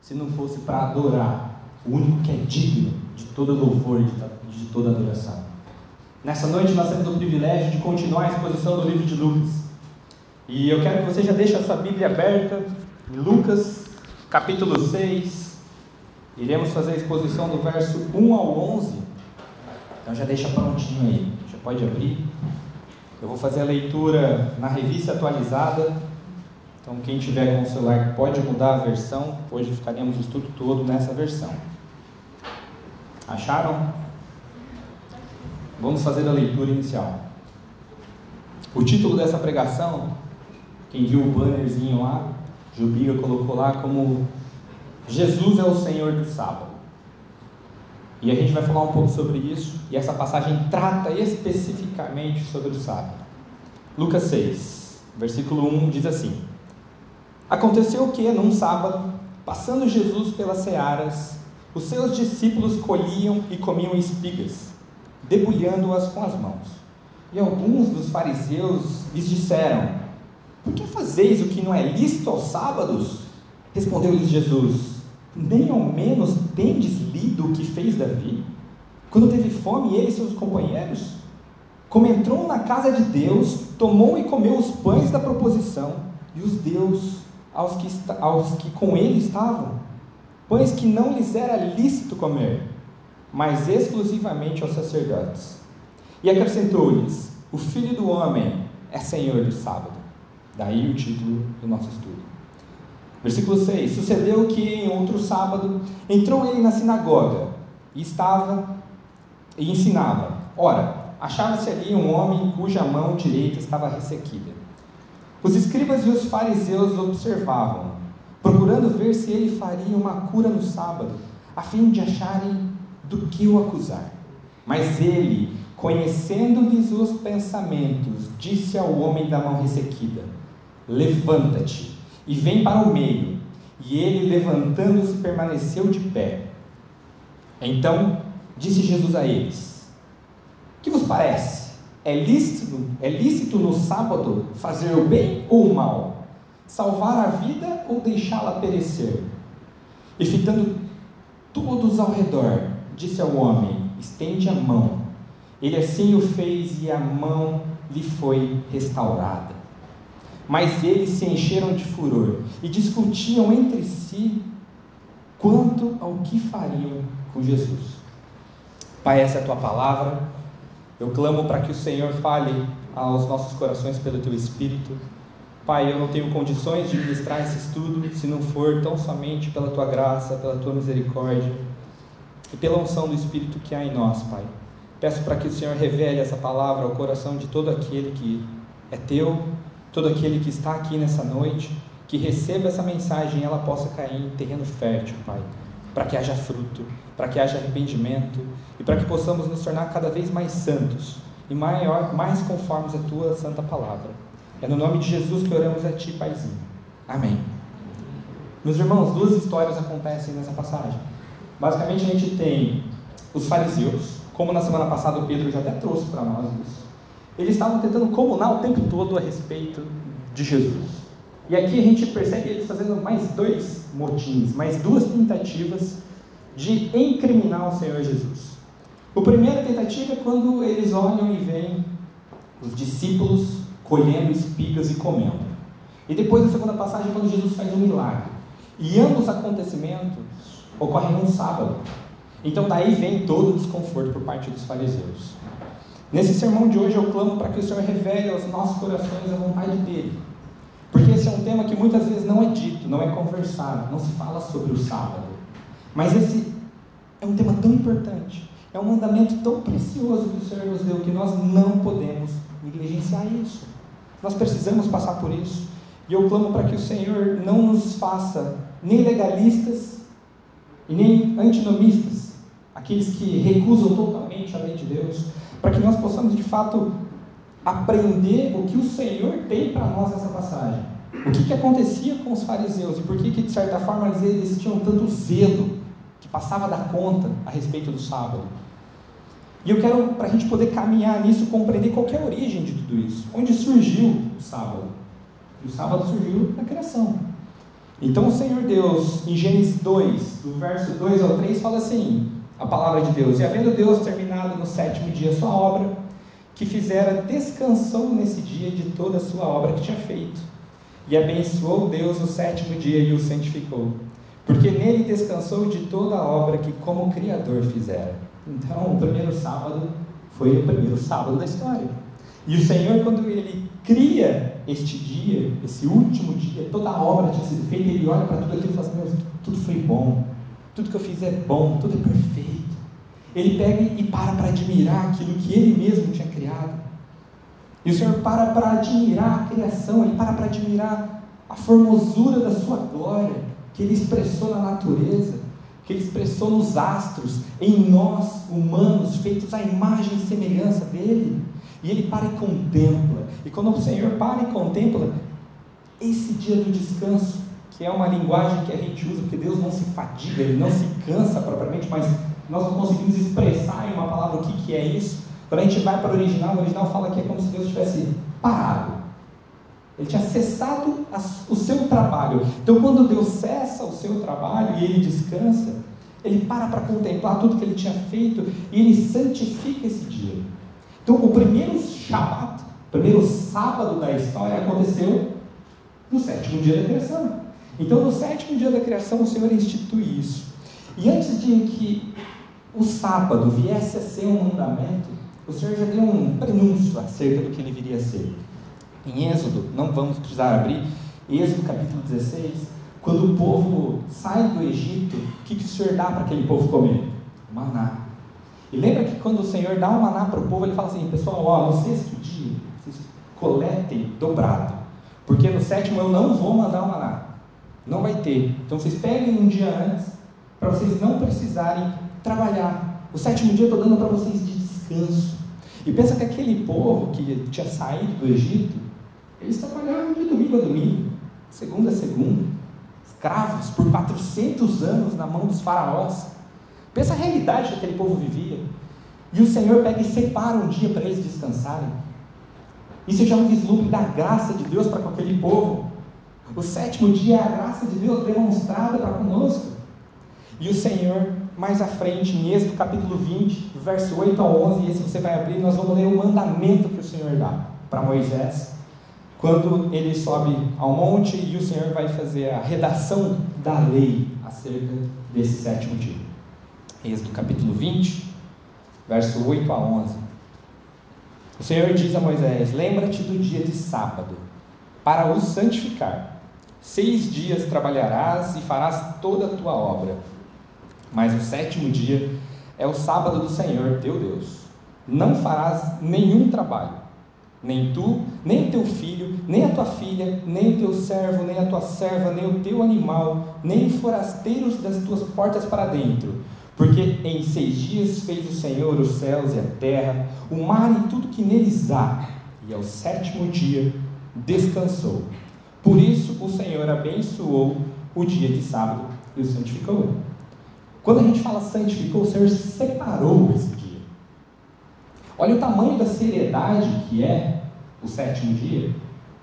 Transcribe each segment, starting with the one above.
se não fosse para adorar o único que é digno de todo louvor e de, toda adoração. Nessa noite nós temos o privilégio de continuar a exposição do livro de Lucas. E eu quero que você já deixe a sua Bíblia aberta em Lucas, capítulo 6. Iremos fazer a exposição do verso 1 ao 11. Então já deixa prontinho aí, já pode abrir. Eu vou fazer a leitura na revista atualizada. Então quem tiver com o celular pode mudar a versão. Hoje ficaremos o estudo todo nessa versão. Acharam? Vamos fazer a leitura inicial. O título dessa pregação, quem viu o bannerzinho lá, Jubiga colocou lá como Jesus é o Senhor do sábado. E a gente vai falar um pouco sobre isso, e essa passagem trata especificamente sobre o sábado. Lucas 6, versículo 1 diz assim: Aconteceu que, num sábado, passando Jesus pelas searas, os seus discípulos colhiam e comiam espigas, debulhando-as com as mãos. E alguns dos fariseus lhes disseram: Por que fazeis o que não é lícito aos sábados? Respondeu-lhes Jesus: nem ao menos tendes lido o que fez Davi? Quando teve fome, ele e seus companheiros? Como entrou na casa de Deus, tomou e comeu os pães da proposição, e os deu aos que, aos que com ele estavam, pães que não lhes era lícito comer, mas exclusivamente aos sacerdotes. E acrescentou-lhes: O filho do homem é senhor do sábado. Daí o título do nosso estudo. Versículo 6: Sucedeu que em outro sábado entrou ele na sinagoga e estava e ensinava. Ora, achava-se ali um homem cuja mão direita estava ressequida. Os escribas e os fariseus observavam, procurando ver se ele faria uma cura no sábado, a fim de acharem do que o acusar. Mas ele, conhecendo-lhes os pensamentos, disse ao homem da mão ressequida: Levanta-te e vem para o meio. E ele, levantando-se, permaneceu de pé. Então disse Jesus a eles: Que vos parece? É lícito, é lícito no sábado fazer o bem ou o mal? Salvar a vida ou deixá-la perecer? E fitando todos ao redor, disse ao homem: Estende a mão. Ele assim o fez e a mão lhe foi restaurada. Mas eles se encheram de furor e discutiam entre si quanto ao que fariam com Jesus. Pai, essa é a tua palavra. Eu clamo para que o Senhor fale aos nossos corações pelo teu Espírito. Pai, eu não tenho condições de ministrar esse estudo se não for tão somente pela tua graça, pela tua misericórdia e pela unção do Espírito que há em nós, Pai. Peço para que o Senhor revele essa palavra ao coração de todo aquele que é teu todo aquele que está aqui nessa noite, que receba essa mensagem e ela possa cair em terreno fértil, Pai, para que haja fruto, para que haja arrependimento e para que possamos nos tornar cada vez mais santos e maior, mais conformes à tua santa palavra. É no nome de Jesus que oramos a ti, Paizinho. Amém. Meus irmãos, duas histórias acontecem nessa passagem. Basicamente, a gente tem os fariseus, como na semana passada o Pedro já até trouxe para nós isso eles estavam tentando comunar o tempo todo a respeito de Jesus. E aqui a gente percebe eles fazendo mais dois motins, mais duas tentativas de incriminar o Senhor Jesus. A primeira tentativa é quando eles olham e veem os discípulos colhendo espigas e comendo. E depois a segunda passagem é quando Jesus faz um milagre. E ambos os acontecimentos ocorrem num sábado. Então daí vem todo o desconforto por parte dos fariseus. Nesse sermão de hoje eu clamo para que o Senhor revele aos nossos corações a vontade dele. Porque esse é um tema que muitas vezes não é dito, não é conversado, não se fala sobre o sábado. Mas esse é um tema tão importante, é um mandamento tão precioso que o Senhor nos deu que nós não podemos negligenciar isso. Nós precisamos passar por isso. E eu clamo para que o Senhor não nos faça nem legalistas e nem antinomistas, aqueles que recusam totalmente a lei de Deus, para que nós possamos de fato aprender o que o Senhor tem para nós nessa passagem. O que, que acontecia com os fariseus e por que, que de certa forma eles tinham tanto zelo passava da conta a respeito do sábado. E eu quero, para a gente poder caminhar nisso, compreender qual é a origem de tudo isso. Onde surgiu o sábado? E o sábado surgiu na criação. Então o Senhor Deus, em Gênesis 2, do verso 2 ao 3, fala assim: a palavra de Deus, e havendo Deus terminado no sétimo dia a sua obra, que fizera, descansou nesse dia de toda a sua obra que tinha feito. E abençoou Deus o sétimo dia e o santificou, porque nele descansou de toda a obra que como Criador fizera. Então, o primeiro sábado foi o primeiro sábado da história. E o Senhor, quando ele cria este dia, esse último dia, toda a obra tinha sido feita, ele olha para tudo aquilo e fala assim: Meu, tudo foi bom, tudo que eu fiz é bom, tudo é perfeito. Ele pega e para para admirar aquilo que ele mesmo tinha criado. E o Senhor para para admirar a criação, ele para para admirar a formosura da sua glória, que ele expressou na natureza, que ele expressou nos astros, em nós, humanos, feitos à imagem e semelhança dele. E ele para e contempla. E quando o Senhor para e contempla, esse dia do descanso, que é uma linguagem que a gente usa, porque Deus não se fadiga, Ele não se cansa propriamente, mas nós não conseguimos expressar em uma palavra o que, que é isso. Quando a gente vai para o original, o original fala que é como se Deus tivesse parado. Ele tinha cessado o seu trabalho. Então, quando Deus cessa o seu trabalho e ele descansa, ele para para contemplar tudo que ele tinha feito e ele santifica esse dia. Então, o primeiro Shabat, o primeiro sábado da história, aconteceu no sétimo dia da criação. Então, no sétimo dia da criação, o Senhor institui isso. E antes de que o sábado viesse a ser um mandamento, o Senhor já deu um prenúncio acerca do que ele viria a ser. Em Êxodo, não vamos precisar abrir, Êxodo capítulo 16, quando o povo sai do Egito, o que, que o Senhor dá para aquele povo comer? Maná. E lembra que quando o Senhor dá o maná para o povo, ele fala assim, pessoal, ó, no sexto dia, vocês coletem dobrado, porque no sétimo eu não vou mandar o maná, não vai ter. Então vocês peguem um dia antes, para vocês não precisarem trabalhar. O sétimo dia eu estou dando para vocês de descanso. E pensa que aquele povo que tinha saído do Egito, eles trabalhavam de domingo a domingo, segunda a segunda, escravos por 400 anos na mão dos faraós. Pensa a realidade que aquele povo vivia. E o Senhor pega e separa um dia para eles descansarem. Isso já é um vislumbre da graça de Deus para com aquele povo. O sétimo dia é a graça de Deus demonstrada para conosco. E o Senhor, mais à frente, em Êxodo capítulo 20, verso 8 a 11, e esse você vai abrir, nós vamos ler o mandamento que o Senhor dá para Moisés, quando ele sobe ao monte e o Senhor vai fazer a redação da lei acerca desse sétimo dia. Êxodo capítulo 20, verso 8 a 11. O Senhor diz a Moisés: Lembra-te do dia de sábado, para o santificar. Seis dias trabalharás e farás toda a tua obra. Mas o sétimo dia é o sábado do Senhor teu Deus. Não farás nenhum trabalho, nem tu, nem teu filho, nem a tua filha, nem o teu servo, nem a tua serva, nem o teu animal, nem forasteiros das tuas portas para dentro porque em seis dias fez o Senhor os céus e a terra, o mar e tudo que neles há, e ao sétimo dia descansou. Por isso o Senhor abençoou o dia de sábado e o santificou. Quando a gente fala santificou, o Senhor separou esse dia. Olha o tamanho da seriedade que é o sétimo dia,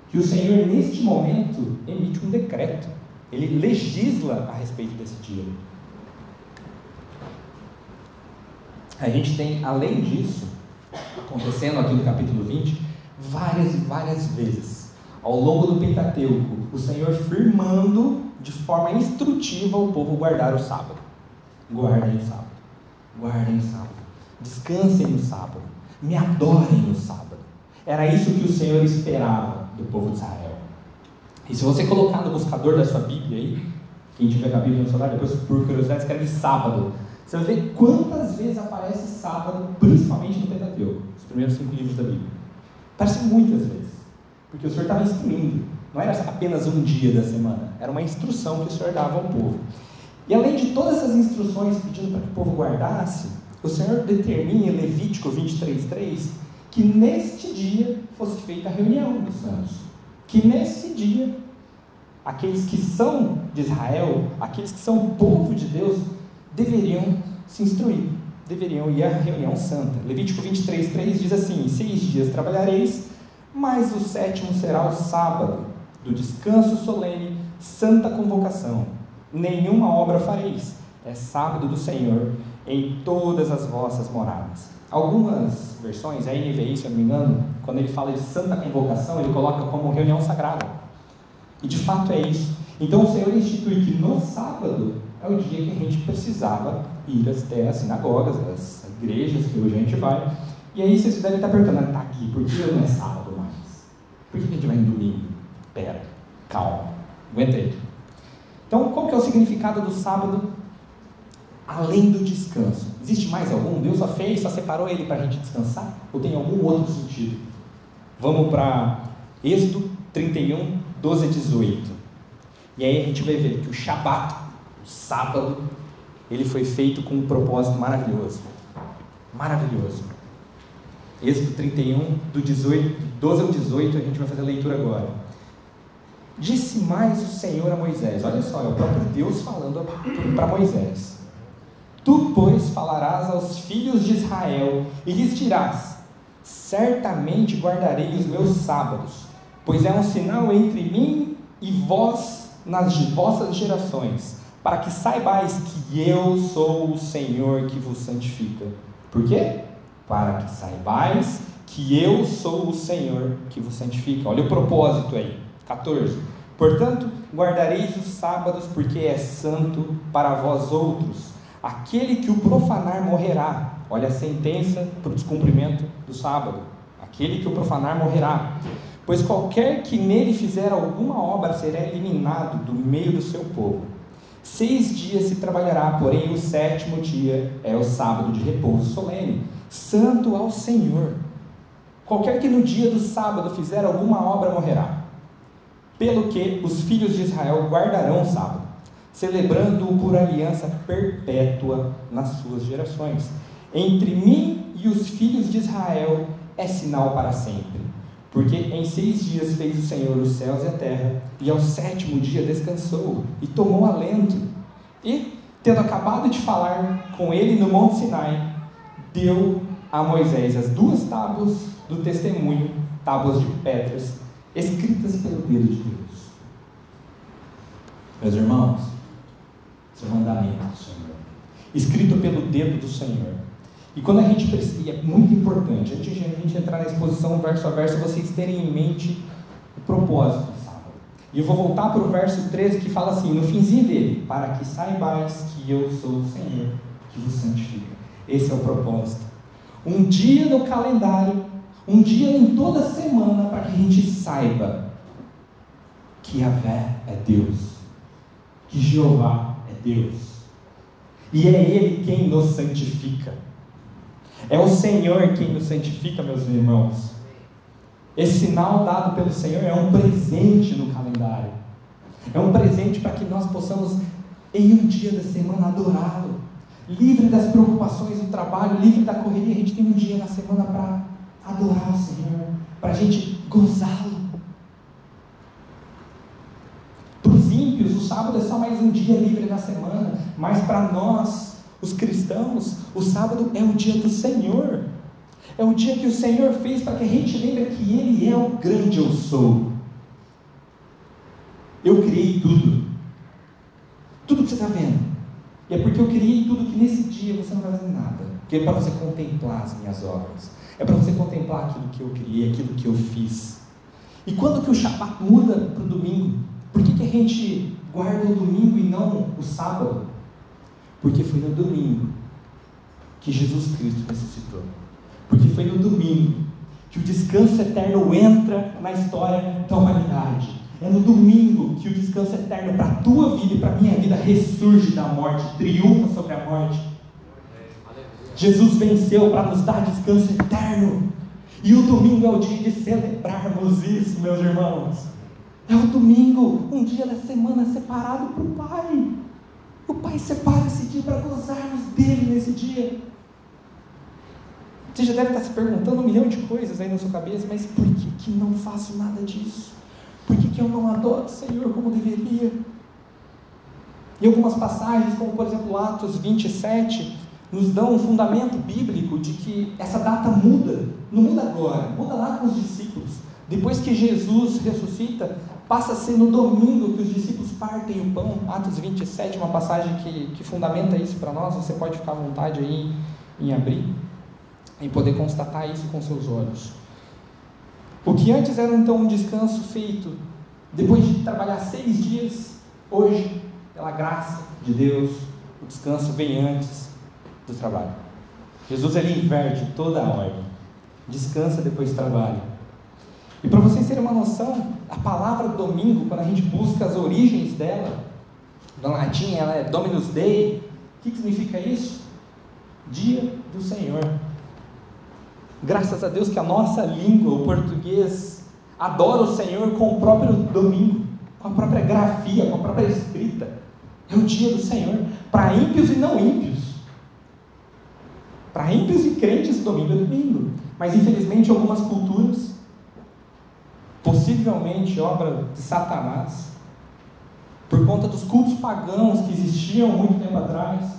que o Senhor, neste momento, emite um decreto. Ele legisla a respeito desse dia. A gente tem, além disso, acontecendo aqui no capítulo 20, várias e várias vezes, ao longo do Pentateuco, o Senhor firmando de forma instrutiva o povo guardar o sábado. Guardem o sábado. Guardem o sábado. Descansem no sábado. Me adorem no sábado. Era isso que o Senhor esperava do povo de Israel. E se você colocar no buscador da sua Bíblia aí, quem tiver a Bíblia no celular, depois por curiosidade escreve sábado. Você vai ver quantas vezes aparece sábado, principalmente no Pentateuco, os primeiros cinco livros da Bíblia. Aparece muitas vezes, porque o Senhor estava instruindo. Não era apenas um dia da semana, era uma instrução que o Senhor dava ao povo. E além de todas essas instruções pedindo para que o povo guardasse, o Senhor determina em Levítico 23:3 que neste dia fosse feita a reunião dos santos. Que nesse dia aqueles que são de Israel, aqueles que são povo de Deus, deveriam se instruir, deveriam ir à reunião santa. Levítico 23, 3 diz assim: Seis dias trabalhareis, mas o sétimo será o sábado, do descanso solene, santa convocação. Nenhuma obra fareis. É sábado do Senhor em todas as vossas moradas. Algumas versões, a NVI, se eu não me engano, quando ele fala de santa convocação, ele coloca como reunião sagrada. E de fato é isso. Então o Senhor institui que no sábado é o dia que a gente precisava ir até as sinagogas, as igrejas que hoje a gente vai. E aí vocês devem estar perguntando, tá aqui, por que não é sábado mais? Por que a gente vai no domingo? Pera, calma, aguenta aí. Então, qual que é o significado do sábado além do descanso? Existe mais algum? Deus só fez, só separou ele para a gente descansar? Ou tem algum outro sentido? Vamos para Êxodo 31, 12 a 18. E aí a gente vai ver que o Shabat, o sábado, ele foi feito com um propósito maravilhoso. Maravilhoso. Êxodo 31, do 18, 12 ao 18, a gente vai fazer a leitura agora. Disse mais o Senhor a Moisés: Olha só, é o próprio Deus falando para Moisés. Tu, pois, falarás aos filhos de Israel e lhes dirás: Certamente guardarei os meus sábados, pois é um sinal entre mim e vós nas vossas gerações, para que saibais que eu sou o Senhor que vos santifica. Por quê? Para que saibais que eu sou o Senhor que vos santifica. Olha o propósito aí. 14. Portanto, guardareis os sábados, porque é santo para vós outros. Aquele que o profanar morrerá. Olha a sentença para o descumprimento do sábado. Aquele que o profanar morrerá. Pois qualquer que nele fizer alguma obra será eliminado do meio do seu povo. Seis dias se trabalhará, porém o sétimo dia é o sábado de repouso solene, santo ao Senhor. Qualquer que no dia do sábado fizer alguma obra morrerá. Pelo que os filhos de Israel guardarão o sábado, celebrando-o por aliança perpétua nas suas gerações. Entre mim e os filhos de Israel é sinal para sempre. Porque em seis dias fez o Senhor os céus e a terra, e ao sétimo dia descansou e tomou alento. E, tendo acabado de falar com ele no Monte Sinai, deu a Moisés as duas tábuas do testemunho, tábuas de pedras, escritas pelo dedo de Deus. Meus irmãos, mandamento do Senhor, escrito pelo dedo do Senhor. E quando a gente precisa, é muito importante, antes de a gente entrar na exposição verso a verso, vocês terem em mente o propósito do sábado. E eu vou voltar para o verso 13 que fala assim, no finzinho dele, para que saibais que eu sou o Senhor que vos santifica. Esse é o propósito. Um dia no calendário um dia em toda semana para que a gente saiba que Yahvé é Deus, que Jeová é Deus, e é Ele quem nos santifica. É o Senhor quem nos santifica, meus irmãos. Esse sinal dado pelo Senhor é um presente no calendário. É um presente para que nós possamos, em um dia da semana, adorá-lo. Livre das preocupações do trabalho, livre da correria, a gente tem um dia na semana para adorar o Senhor, para a gente gozá-lo. Para os ímpios, o sábado é só mais um dia livre na semana, mas para nós, os cristãos, o sábado é o dia do Senhor. É o dia que o Senhor fez para que a gente lembre que Ele é o grande eu sou. Eu criei tudo. Tudo que você está vendo. E é porque eu criei tudo que nesse dia você não vai fazer nada. Porque é para você contemplar as minhas obras. É para você contemplar aquilo que eu criei, aquilo que eu fiz. E quando que o Shabat muda para o domingo? Por que, que a gente guarda o domingo e não o sábado? Porque foi no domingo que Jesus Cristo ressuscitou. Porque foi no domingo que o descanso eterno entra na história da humanidade. É no domingo que o descanso eterno para a tua vida e para a minha vida ressurge da morte, triunfa sobre a morte. Jesus venceu para nos dar descanso eterno. E o domingo é o dia de celebrarmos isso, meus irmãos. É o domingo, um dia da semana separado para o Pai. O Pai separa esse dia para gozarmos dele nesse dia. Você já deve estar se perguntando um milhão de coisas aí na sua cabeça, mas por que, que não faço nada disso? Por que, que eu não adoro o Senhor como deveria? E algumas passagens, como por exemplo Atos 27, nos dão um fundamento bíblico de que essa data muda, não muda agora, muda lá com os discípulos. Depois que Jesus ressuscita, passa no domingo que os discípulos partem o pão. Atos 27, uma passagem que, que fundamenta isso para nós. Você pode ficar à vontade aí em, abrir, em poder constatar isso com seus olhos. O que antes era então um descanso feito depois de trabalhar seis dias, hoje, pela graça de Deus, o descanso vem antes do trabalho. Jesus ele inverte toda a ordem. Descansa depois do trabalho. E para vocês terem uma noção, a palavra domingo, quando a gente busca as origens dela, no latim ela é Dominus Dei. O que significa isso? Dia do Senhor. Graças a Deus que a nossa língua, o português, adora o Senhor com o próprio domingo, com a própria grafia, com a própria escrita. É o dia do Senhor, para ímpios e não ímpios. Para ímpios e crentes, domingo é domingo. Mas infelizmente algumas culturas possivelmente obra de Satanás, por conta dos cultos pagãos que existiam muito tempo atrás,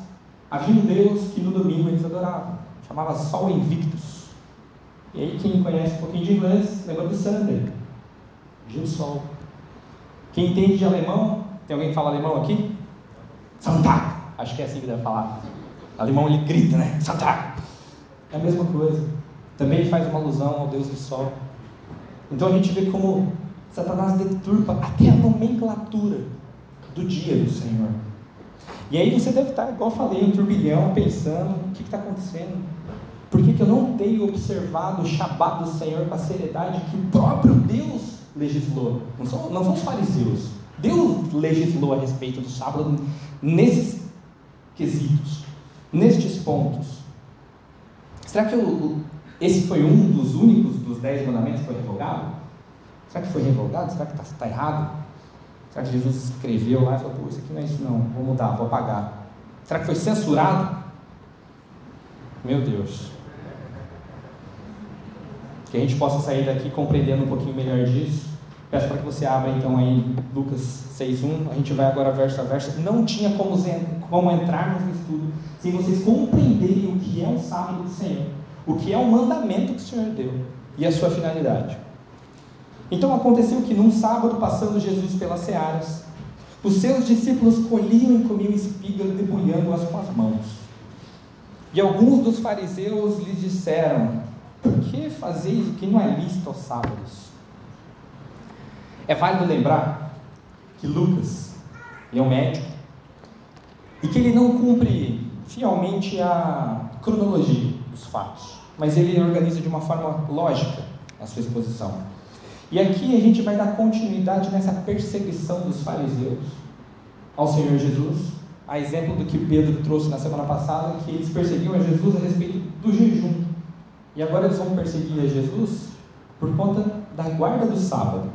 havia um Deus que no domingo eles adoravam, chamava Sol Invictus. E aí, quem conhece um pouquinho de inglês, lembra do Sunday, dia do sol. Quem entende de alemão, tem alguém que fala alemão aqui? Sonntag, acho que é assim que deve falar. O alemão ele grita, né? Sonntag. É a mesma coisa. Também faz uma alusão ao Deus do sol. Então a gente vê como Satanás deturpa até a nomenclatura do dia do Senhor. E aí você deve estar, igual eu falei, um turbilhão, pensando: o que está acontecendo? Por que, que eu não tenho observado o Shabat do Senhor com a seriedade que o próprio Deus legislou? Não são, não são os fariseus. Deus legislou a respeito do sábado nesses quesitos, nestes pontos. Será que o, esse foi um dos únicos dos dez mandamentos que foi revogado? Será que foi revogado? Será que está tá errado? Será que Jesus escreveu lá e falou, pô, isso aqui não é isso não, vou mudar, vou apagar. Será que foi censurado? Meu Deus. Que a gente possa sair daqui compreendendo um pouquinho melhor disso. Peço para que você abra então aí Lucas 6.1, a gente vai agora verso a verso. Não tinha como, como entrarmos no estudo sem vocês compreenderem o que é um sábado do Senhor o que é o mandamento que o Senhor deu e a sua finalidade. Então aconteceu que num sábado, passando Jesus pelas searas, os seus discípulos colhiam e comiam espigas, debulhando-as com as mãos. E alguns dos fariseus lhes disseram: Por que fazeis o que não é lícito aos sábados? É válido lembrar que Lucas é um médico e que ele não cumpre fielmente a cronologia dos fatos, mas ele organiza de uma forma lógica a sua exposição. E aqui a gente vai dar continuidade nessa perseguição dos fariseus ao Senhor Jesus, a exemplo do que Pedro trouxe na semana passada, que eles perseguiam a Jesus a respeito do jejum. E agora eles vão perseguir a Jesus por conta da guarda do sábado.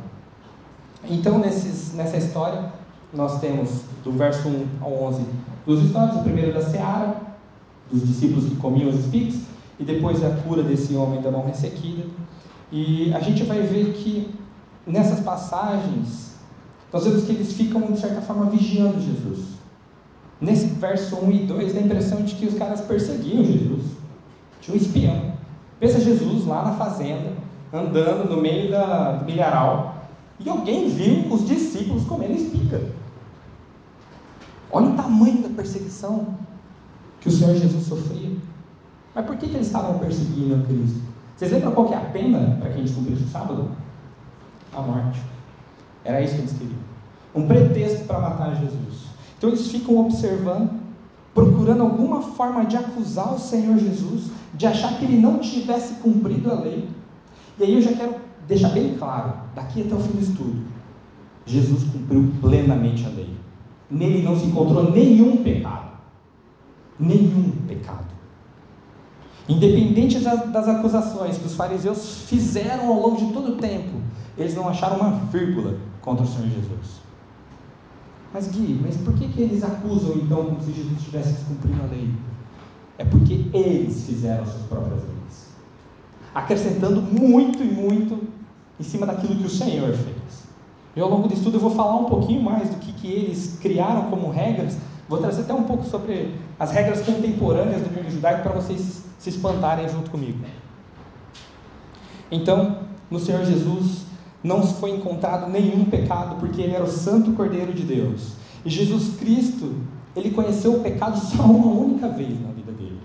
Então, nesses, nessa história, nós temos do verso 1 ao 11 duas histórias. A primeira da Seara, dos discípulos que comiam os espigas, e depois a cura desse homem da mão ressequida. E a gente vai ver que nessas passagens, nós vemos que eles ficam, de certa forma, vigiando Jesus. Nesse verso 1 e 2, dá a impressão de que os caras perseguiam Jesus. Tinha um espião. Pensa Jesus lá na fazenda, andando no meio da, do milharal, e alguém viu os discípulos comendo espiga. Olha o tamanho da perseguição que o Senhor Jesus sofria. Mas por que, que eles estavam perseguindo Cristo? Vocês lembram qual que é a pena para quem descobrisse o sábado? A morte. Era isso que eles queriam. Um pretexto para matar Jesus. Então eles ficam observando, procurando alguma forma de acusar o Senhor Jesus, de achar que ele não tivesse cumprido a lei. E aí eu já quero deixar bem claro, daqui até o fim do estudo, Jesus cumpriu plenamente a lei. Nele não se encontrou nenhum pecado. Nenhum pecado. Independente das acusações que os fariseus fizeram ao longo de todo o tempo, eles não acharam uma vírgula contra o Senhor Jesus. Mas Gui, mas por que, que eles acusam então como se Jesus estivesse descumprindo a lei? É porque eles fizeram suas próprias leis, acrescentando muito e muito em cima daquilo que o Senhor fez. E ao longo do estudo eu vou falar um pouquinho mais do que, que eles criaram como regras, vou trazer até um pouco sobre as regras contemporâneas do mundo judaico para vocês se espantarem junto comigo. Então, no Senhor Jesus, não foi encontrado nenhum pecado, porque ele era o Santo Cordeiro de Deus. E Jesus Cristo, ele conheceu o pecado só uma única vez na vida dele.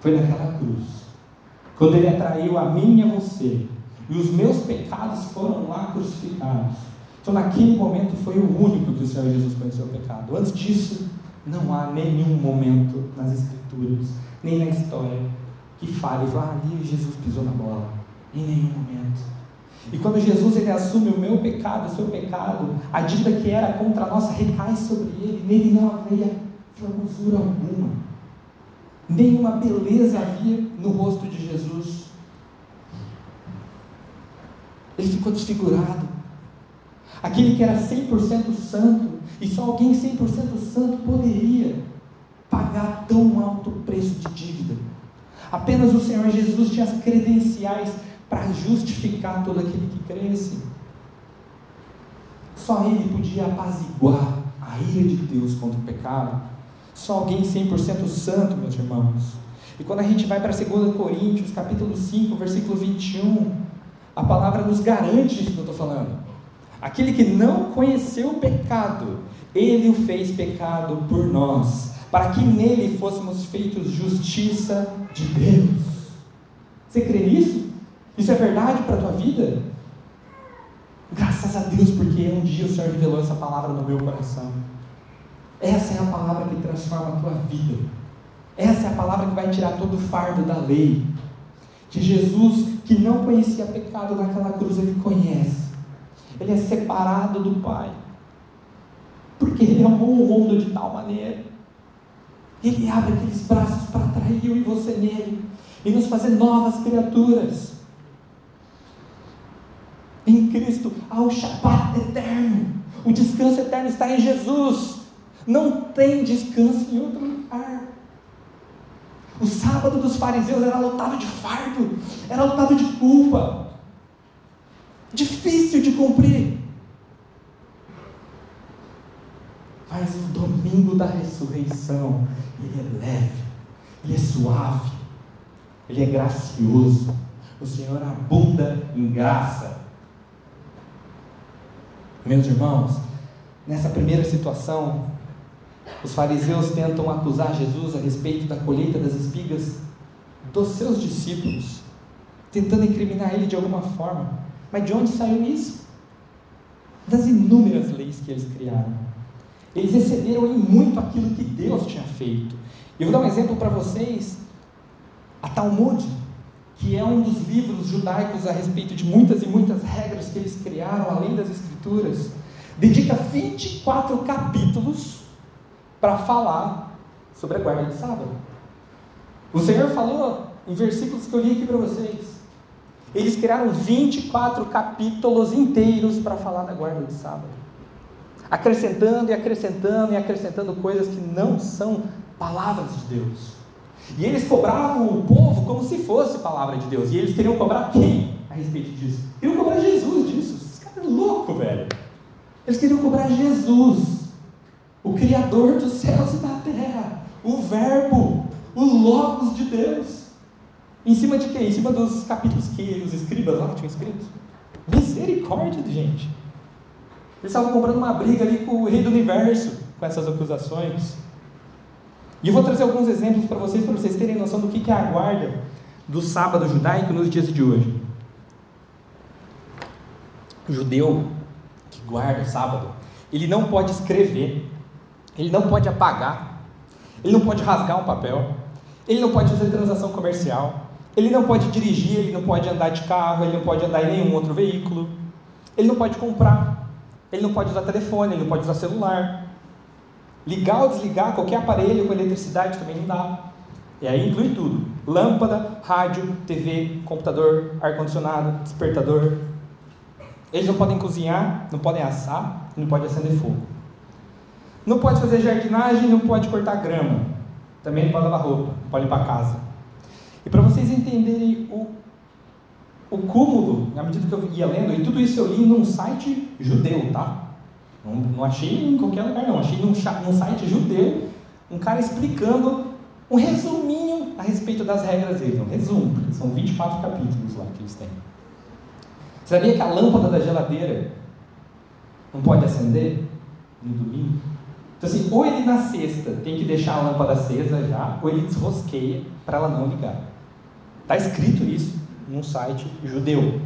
Foi naquela cruz. Quando ele atraiu a mim e a você. E os meus pecados foram lá crucificados. Então, naquele momento, foi o único que o Senhor Jesus conheceu o pecado. Antes disso, não há nenhum momento nas Escrituras, nem na história, que fale, ah, ali Jesus pisou na bola. Em nenhum momento. E quando Jesus ele assume o meu pecado, o seu pecado, a dívida que era contra nós recai sobre ele, nele não havia formosura alguma. Nenhuma beleza havia no rosto de Jesus. Ele ficou desfigurado. Aquele que era 100% santo, e só alguém 100% santo poderia pagar tão alto preço de dívida. Apenas o Senhor Jesus tinha as credenciais para justificar todo aquele que cresce. Só Ele podia apaziguar a ira de Deus contra o pecado. Só alguém 100% santo, meus irmãos. E quando a gente vai para 2 Coríntios, capítulo 5, versículo 21, a palavra nos garante isso que eu estou falando. Aquele que não conheceu o pecado, ele o fez pecado por nós, para que nele fôssemos feitos justiça de Deus. Você crê nisso? Isso é verdade para a tua vida? Graças a Deus, porque um dia o Senhor revelou essa palavra no meu coração. Essa é a palavra que transforma a tua vida. Essa é a palavra que vai tirar todo o fardo da lei. Que Jesus, que não conhecia pecado naquela cruz, ele conhece. Ele é separado do Pai. Porque ele amou o mundo de tal maneira. Ele abre aqueles braços para atrair eu e você nele e nos fazer novas criaturas em Cristo há o Shabbat eterno. O descanso eterno está em Jesus. Não tem descanso em outro lugar. O sábado dos fariseus era lotado de fardo, era lotado de culpa, difícil de cumprir. Mas o domingo da ressurreição, ele é leve, ele é suave, ele é gracioso. O Senhor abunda em graça. Meus irmãos, nessa primeira situação, os fariseus tentam acusar Jesus a respeito da colheita das espigas dos seus discípulos, tentando incriminar ele de alguma forma. Mas de onde saiu isso? Das inúmeras leis que eles criaram. Eles excederam em muito aquilo que Deus tinha feito. Eu vou dar um exemplo para vocês. A Talmud, que é um dos livros judaicos a respeito de muitas e muitas regras que eles criaram, além das Escrituras, dedica 24 capítulos para falar sobre a guarda de sábado. O Senhor falou em versículos que eu li aqui para vocês. Eles criaram 24 capítulos inteiros para falar da guarda de sábado. Acrescentando e acrescentando e acrescentando coisas que não são palavras de Deus. E eles cobravam o povo como se fosse palavra de Deus. E eles queriam cobrar quem a respeito disso? Queriam cobrar Jesus disso. Esses caras é louco, velho. Eles queriam cobrar Jesus, o Criador dos céus e da terra, o Verbo, o Logos de Deus. Em cima de quê? Em cima dos capítulos que os escribas lá tinham escrito. Misericórdia, gente. Eles estavam comprando uma briga ali com o rei do universo, com essas acusações. E eu vou trazer alguns exemplos para vocês, para vocês terem noção do que é a guarda do sábado judaico nos dias de hoje. O judeu que guarda o sábado, ele não pode escrever, ele não pode apagar, ele não pode rasgar um papel, ele não pode fazer transação comercial, ele não pode dirigir, ele não pode andar de carro, ele não pode andar em nenhum outro veículo, ele não pode comprar, ele não pode usar telefone, ele não pode usar celular, Ligar ou desligar qualquer aparelho com eletricidade também não dá. E aí inclui tudo: lâmpada, rádio, TV, computador, ar-condicionado, despertador. Eles não podem cozinhar, não podem assar, não podem acender fogo. Não pode fazer jardinagem, não pode cortar grama. Também não pode lavar roupa, não pode ir para casa. E para vocês entenderem o, o cúmulo, na medida que eu ia lendo, e tudo isso eu li num site judeu, tá? Não, não achei em qualquer lugar, não. Achei num, num site judeu um cara explicando um resuminho a respeito das regras dele. Um resumo, porque são 24 capítulos lá que eles têm. Sabia que a lâmpada da geladeira não pode acender no domingo? Então, assim, ou ele na sexta tem que deixar a lâmpada acesa já, ou ele desrosqueia para ela não ligar. Está escrito isso num site judeu.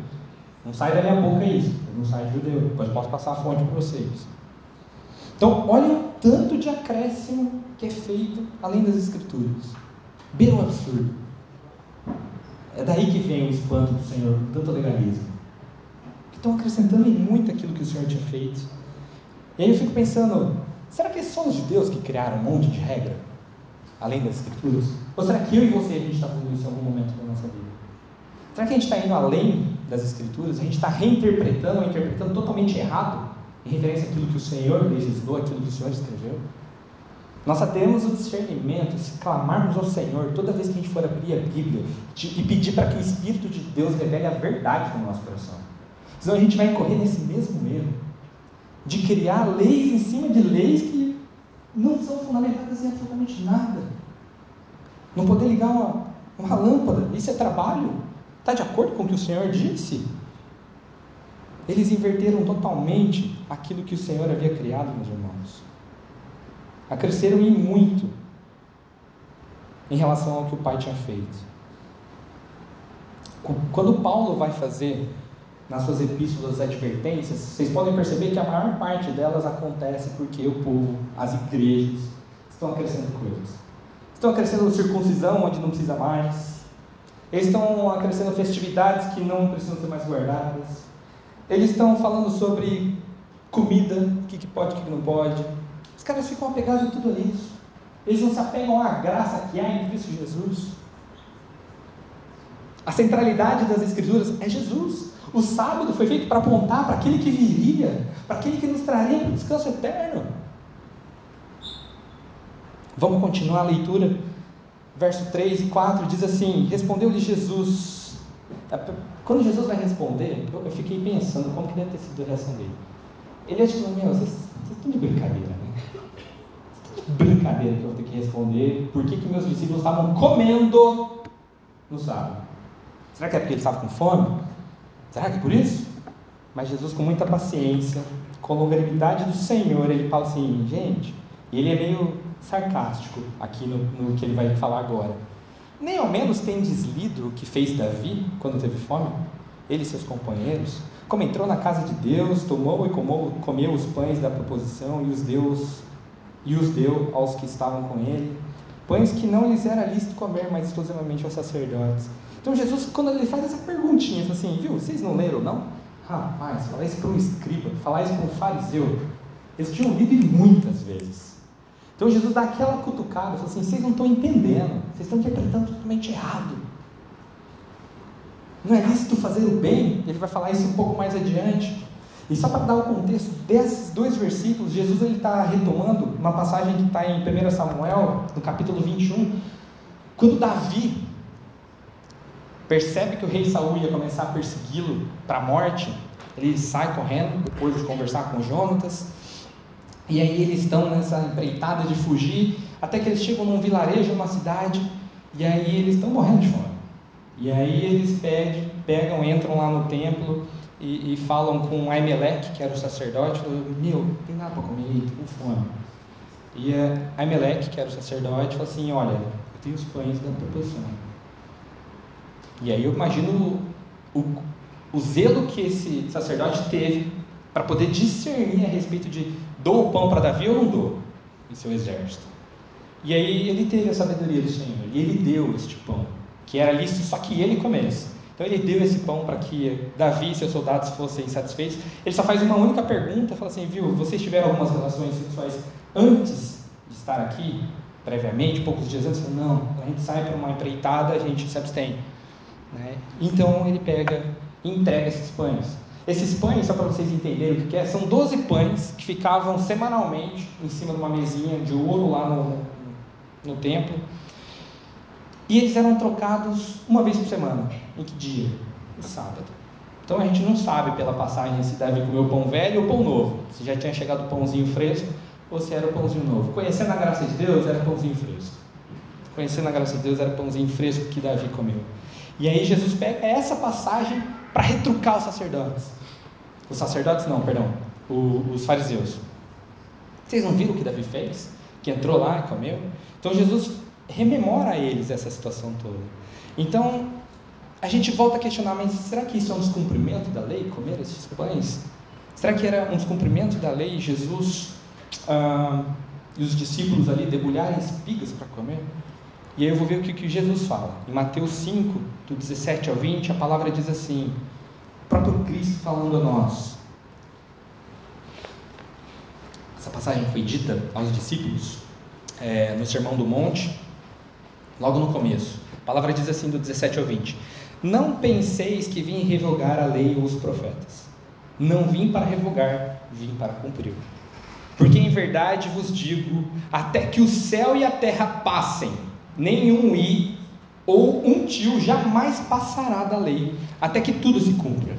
Não sai da minha boca isso, num site judeu. Depois posso passar a fonte para vocês. Então, olha o tanto de acréscimo que é feito além das escrituras. Um absurdo. É daí que vem o espanto do Senhor, tanto legalismo. Que estão acrescentando em muito aquilo que o Senhor tinha feito. E aí eu fico pensando, será que são os judeus que criaram um monte de regra? Além das escrituras? Ou será que eu e você a gente está fazendo isso em algum momento da nossa vida? Será que a gente está indo além das escrituras? A gente está reinterpretando ou interpretando totalmente errado em referência àquilo que o Senhor legislou, aquilo que o Senhor escreveu? Nós temos o discernimento, se clamarmos ao Senhor toda vez que a gente for abrir a Bíblia e pedir para que o Espírito de Deus revele a verdade no nosso coração. Senão a gente vai correr nesse mesmo erro de criar leis em cima de leis que não são fundamentadas em absolutamente nada. Não poder ligar uma, uma lâmpada, isso é trabalho. Está de acordo com o que o Senhor disse? Eles inverteram totalmente aquilo que o Senhor havia criado, meus irmãos acresceram em muito em relação ao que o pai tinha feito. Quando Paulo vai fazer nas suas epístolas advertências, vocês podem perceber que a maior parte delas acontece porque o povo, as igrejas, estão acrescentando coisas. Estão acrescentando circuncisão onde não precisa mais. Eles estão acrescentando festividades que não precisam ser mais guardadas. Eles estão falando sobre comida, o que, que pode, o que, que não pode caras ficam apegados em tudo isso. Eles não se apegam à graça que há em Cristo Jesus. A centralidade das Escrituras é Jesus. O sábado foi feito para apontar para aquele que viria, para aquele que nos traria para o descanso eterno. Vamos continuar a leitura. Verso 3 e 4 diz assim: Respondeu-lhe Jesus. Quando Jesus vai responder, eu fiquei pensando como que deve ter sido a reação dele. Ele é tipo, meu, vocês, estão de brincadeira, né? brincadeira que eu vou ter que responder. Por que, que meus discípulos estavam comendo no sábado? Será que é porque eles estavam com fome? Será que é por isso? Mas Jesus, com muita paciência, com a longanimidade do Senhor, ele fala assim: gente, ele é meio sarcástico aqui no, no que ele vai falar agora. Nem ao menos tem deslido o que fez Davi quando teve fome? Ele e seus companheiros? Como entrou na casa de Deus, tomou e comou, comeu os pães da proposição e os Deus e os deu aos que estavam com ele, pães que não lhes era lícito comer, mas exclusivamente aos sacerdotes. Então Jesus, quando ele faz essa perguntinha, ele fala assim, viu, vocês não leram não? Rapaz, falar isso para um escriba, falar isso para um fariseu, eles tinham lido muitas vezes. Então Jesus dá aquela cutucada, fala assim, vocês não estão entendendo, vocês estão interpretando totalmente errado. Não é lícito fazer o bem, ele vai falar isso um pouco mais adiante. E só para dar o contexto desses dois versículos, Jesus está retomando uma passagem que está em 1 Samuel, no capítulo 21, quando Davi percebe que o rei Saul ia começar a persegui-lo para a morte, ele sai correndo depois de conversar com Jonatas, e aí eles estão nessa empreitada de fugir, até que eles chegam num vilarejo, uma cidade, e aí eles estão morrendo de fome. E aí eles pedem, pegam, entram lá no templo, e, e falam com Aimeleque, que era o sacerdote, meu, não tem nada para comer, estou com fome. E Aimeleque, que era o sacerdote, falou assim, olha, eu tenho os pães da proposição. E aí eu imagino o, o, o zelo que esse sacerdote teve para poder discernir a respeito de dou o pão para Davi ou não dou em seu exército. E aí ele teve a sabedoria do Senhor, e ele deu este pão, que era lícito só que ele comesse. Então ele deu esse pão para que Davi e seus soldados fossem satisfeitos. Ele só faz uma única pergunta, fala assim, viu, vocês tiveram algumas relações sexuais antes de estar aqui, previamente, poucos dias antes? Não, a gente sai para uma empreitada, a gente se abstém. Né? Então ele pega e entrega esses pães. Esses pães, só para vocês entenderem o que é, são 12 pães que ficavam semanalmente em cima de uma mesinha de ouro lá no, no templo. E eles eram trocados uma vez por semana. Em que dia? No sábado. Então a gente não sabe pela passagem se Davi comeu pão velho ou pão novo. Se já tinha chegado o pãozinho fresco ou se era o pãozinho novo. Conhecendo a graça de Deus, era pãozinho fresco. Conhecendo a graça de Deus, era pãozinho fresco que Davi comeu. E aí Jesus pega essa passagem para retrucar os sacerdotes. Os sacerdotes não, perdão, os fariseus. Vocês não viram o que Davi fez? Que entrou lá e comeu? Então Jesus rememora a eles essa situação toda. Então, a gente volta a questionar, mas será que isso é um descumprimento da lei, comer esses pães? Será que era um descumprimento da lei Jesus ah, e os discípulos ali debulharem espigas para comer? E aí eu vou ver o que, que Jesus fala. Em Mateus 5, do 17 ao 20, a palavra diz assim: o próprio Cristo falando a nós. Essa passagem foi dita aos discípulos é, no Sermão do Monte, logo no começo. A palavra diz assim, do 17 ao 20: Não penseis que vim revogar a lei ou os profetas. Não vim para revogar, vim para cumprir. Porque em verdade vos digo: até que o céu e a terra passem, nenhum i ou um tio jamais passará da lei, até que tudo se cumpra.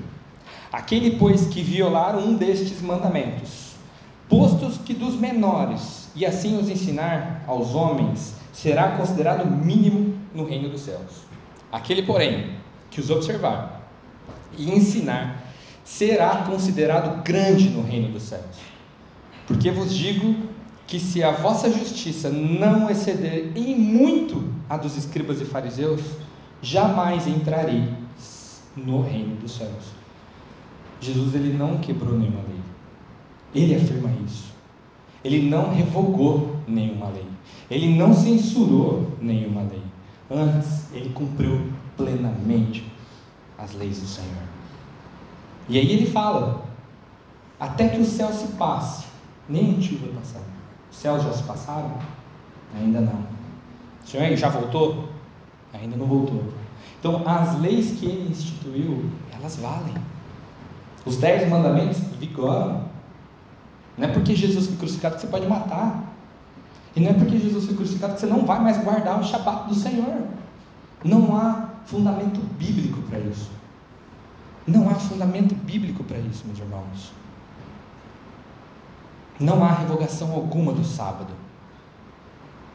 Aquele, pois, que violar um destes mandamentos, postos que dos menores, e assim os ensinar aos homens, será considerado mínimo no reino dos céus. Aquele, porém, que os observar e ensinar, será considerado grande no reino dos céus. Porque vos digo que se a vossa justiça não exceder em muito a dos escribas e fariseus, jamais entrarei no reino dos céus. Jesus ele não quebrou nenhuma lei. Ele afirma isso. Ele não revogou nenhuma lei. Ele não censurou nenhuma lei. Antes, ele cumpriu plenamente as leis do Senhor. E aí ele fala: até que o céu se passe, nem um tio vai passar. Céus já se passaram? Ainda não. O Senhor já voltou? Ainda não voltou. Então, as leis que ele instituiu, elas valem. Os dez mandamentos vigoram. Não é porque Jesus foi crucificado que você pode matar. E não é porque Jesus foi crucificado que você não vai mais guardar o Shabat do Senhor. Não há fundamento bíblico para isso. Não há fundamento bíblico para isso, meus irmãos. Não há revogação alguma do sábado.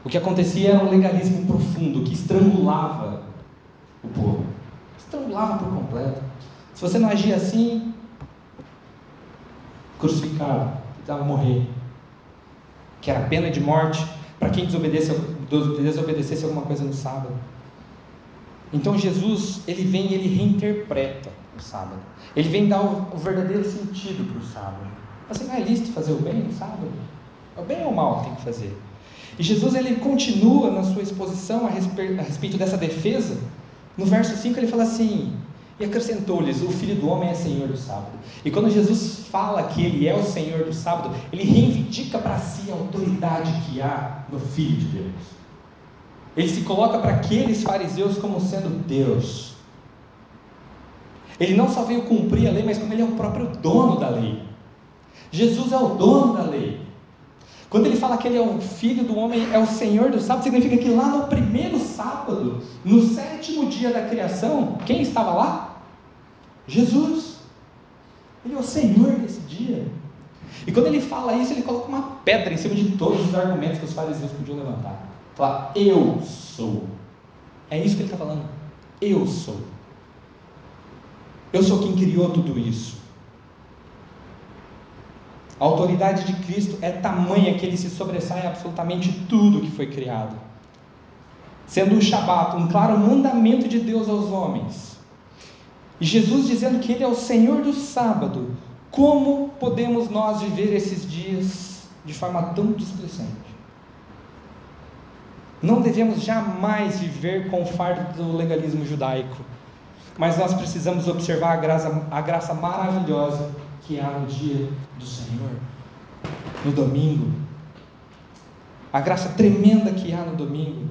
O que acontecia era um legalismo profundo que estrangulava o povo. Estrangulava por completo. Se você não agia assim, crucificado, precisava morrer. Que era pena de morte para quem desobedecesse alguma coisa no sábado. Então Jesus, ele vem e ele reinterpreta o sábado. Ele vem dar o, o verdadeiro sentido para o sábado. Assim, não é lícito fazer o bem no sábado? É o bem ou o mal que tem que fazer? E Jesus ele continua na sua exposição a respeito, a respeito dessa defesa. No verso 5 ele fala assim: E acrescentou-lhes: O filho do homem é senhor do sábado. E quando Jesus fala que ele é o senhor do sábado, ele reivindica para si a autoridade que há no filho de Deus. Ele se coloca para aqueles fariseus como sendo Deus. Ele não só veio cumprir a lei, mas como ele é o próprio dono da lei. Jesus é o dono da lei. Quando ele fala que ele é o filho do homem, é o Senhor do sábado, significa que lá no primeiro sábado, no sétimo dia da criação, quem estava lá? Jesus. Ele é o Senhor desse dia. E quando ele fala isso, ele coloca uma pedra em cima de todos os argumentos que os fariseus podiam levantar. Fala, eu sou. É isso que ele está falando. Eu sou. Eu sou quem criou tudo isso. A autoridade de Cristo é tamanha que ele se sobressai absolutamente tudo que foi criado. Sendo o Shabat um claro mandamento de Deus aos homens. E Jesus dizendo que ele é o Senhor do sábado. Como podemos nós viver esses dias de forma tão displicente? Não devemos jamais viver com o fardo do legalismo judaico, mas nós precisamos observar a graça, a graça maravilhosa que há no dia do Senhor, no domingo. A graça tremenda que há no domingo.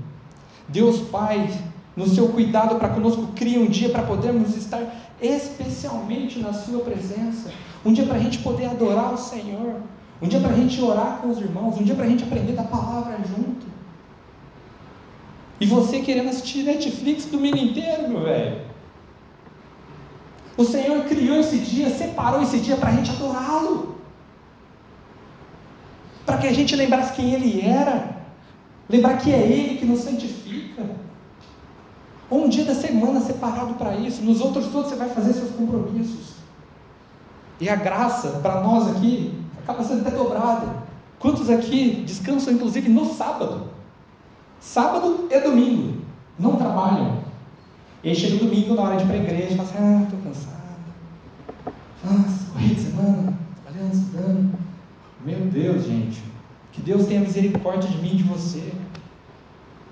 Deus Pai, no seu cuidado para conosco, cria um dia para podermos estar especialmente na Sua presença. Um dia para a gente poder adorar o Senhor. Um dia para a gente orar com os irmãos. Um dia para a gente aprender da palavra junto. E você querendo assistir Netflix domingo inteiro, meu velho. O Senhor criou esse dia, separou esse dia para a gente adorá-lo. Para que a gente lembrasse quem Ele era. Lembrar que é Ele que nos santifica. Ou um dia da semana separado para isso. Nos outros todos você vai fazer seus compromissos. E a graça para nós aqui acaba sendo até dobrada. Quantos aqui descansam inclusive no sábado? Sábado e domingo. Não trabalham. E aí chega o domingo na hora de ir para a igreja e fala assim, ah, estou cansado. Nossa, corrida de semana, trabalhando, estudando. Meu Deus, gente. Que Deus tenha misericórdia de mim e de você.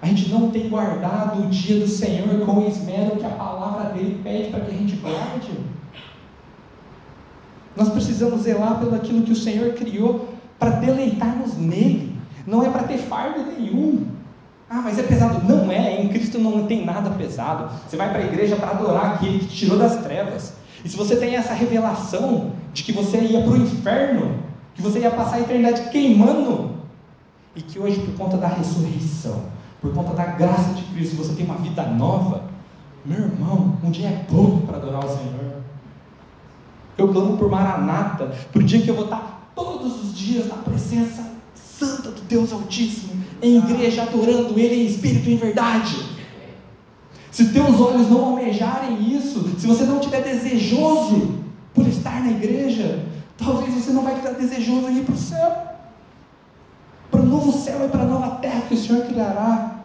A gente não tem guardado o dia do Senhor com o esmero que a palavra dele pede para que a gente guarde. Nós precisamos zelar pelo aquilo que o Senhor criou para deleitarmos nele. Não é para ter fardo nenhum. Ah, mas é pesado. Não é, em Cristo não tem nada pesado. Você vai para a igreja para adorar aquele que te tirou das trevas. E se você tem essa revelação de que você ia para o inferno, que você ia passar a eternidade queimando, e que hoje, por conta da ressurreição, por conta da graça de Cristo, você tem uma vida nova, meu irmão, um dia é pouco para adorar o Senhor. Eu clamo por Maranata, por dia que eu vou estar todos os dias na presença santa do Deus Altíssimo, em igreja adorando Ele em espírito e em verdade. Se teus olhos não almejarem isso, se você não estiver desejoso por estar na igreja, talvez você não vai estar desejoso ir para o céu para o novo céu e para a nova terra que o Senhor criará,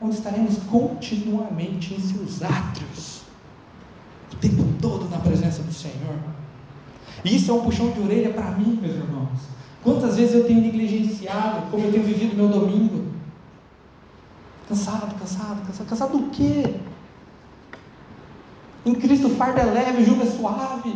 onde estaremos continuamente em seus átrios, o tempo todo na presença do Senhor. E isso é um puxão de orelha para mim, meus irmãos. Quantas vezes eu tenho negligenciado, como eu tenho vivido meu domingo? Cansado, cansado, cansado. Cansado do quê? Em Cristo o fardo é leve, o jugo é suave.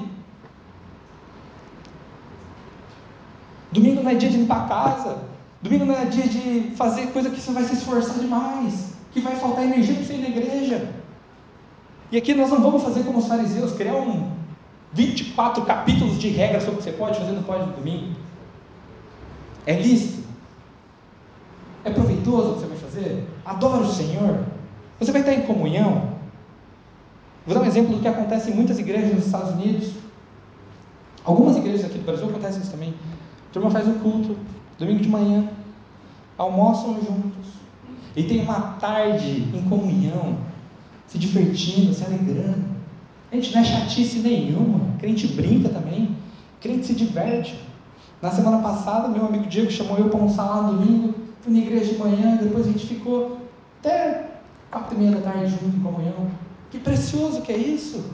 Domingo não é dia de limpar a casa. Domingo não é dia de fazer coisa que você vai se esforçar demais, que vai faltar energia para você ir na igreja. E aqui nós não vamos fazer como os fariseus, criar um 24 capítulos de regras sobre o que você pode fazer no pode no domingo. É lícito? É proveitoso o que você vai fazer? Adora o Senhor? Você vai estar em comunhão? Vou dar um exemplo do que acontece em muitas igrejas nos Estados Unidos. Algumas igrejas aqui do Brasil acontecem isso também. A turma faz um culto, domingo de manhã, almoçam juntos e tem uma tarde em comunhão, se divertindo, se alegrando. A gente não é chatice nenhuma, crente brinca também, crente se diverte. Na semana passada, meu amigo Diego chamou eu para almoçar lá no domingo, fui na igreja de manhã, depois a gente ficou até quatro e meia da tarde junto em comunhão. Que precioso que é isso!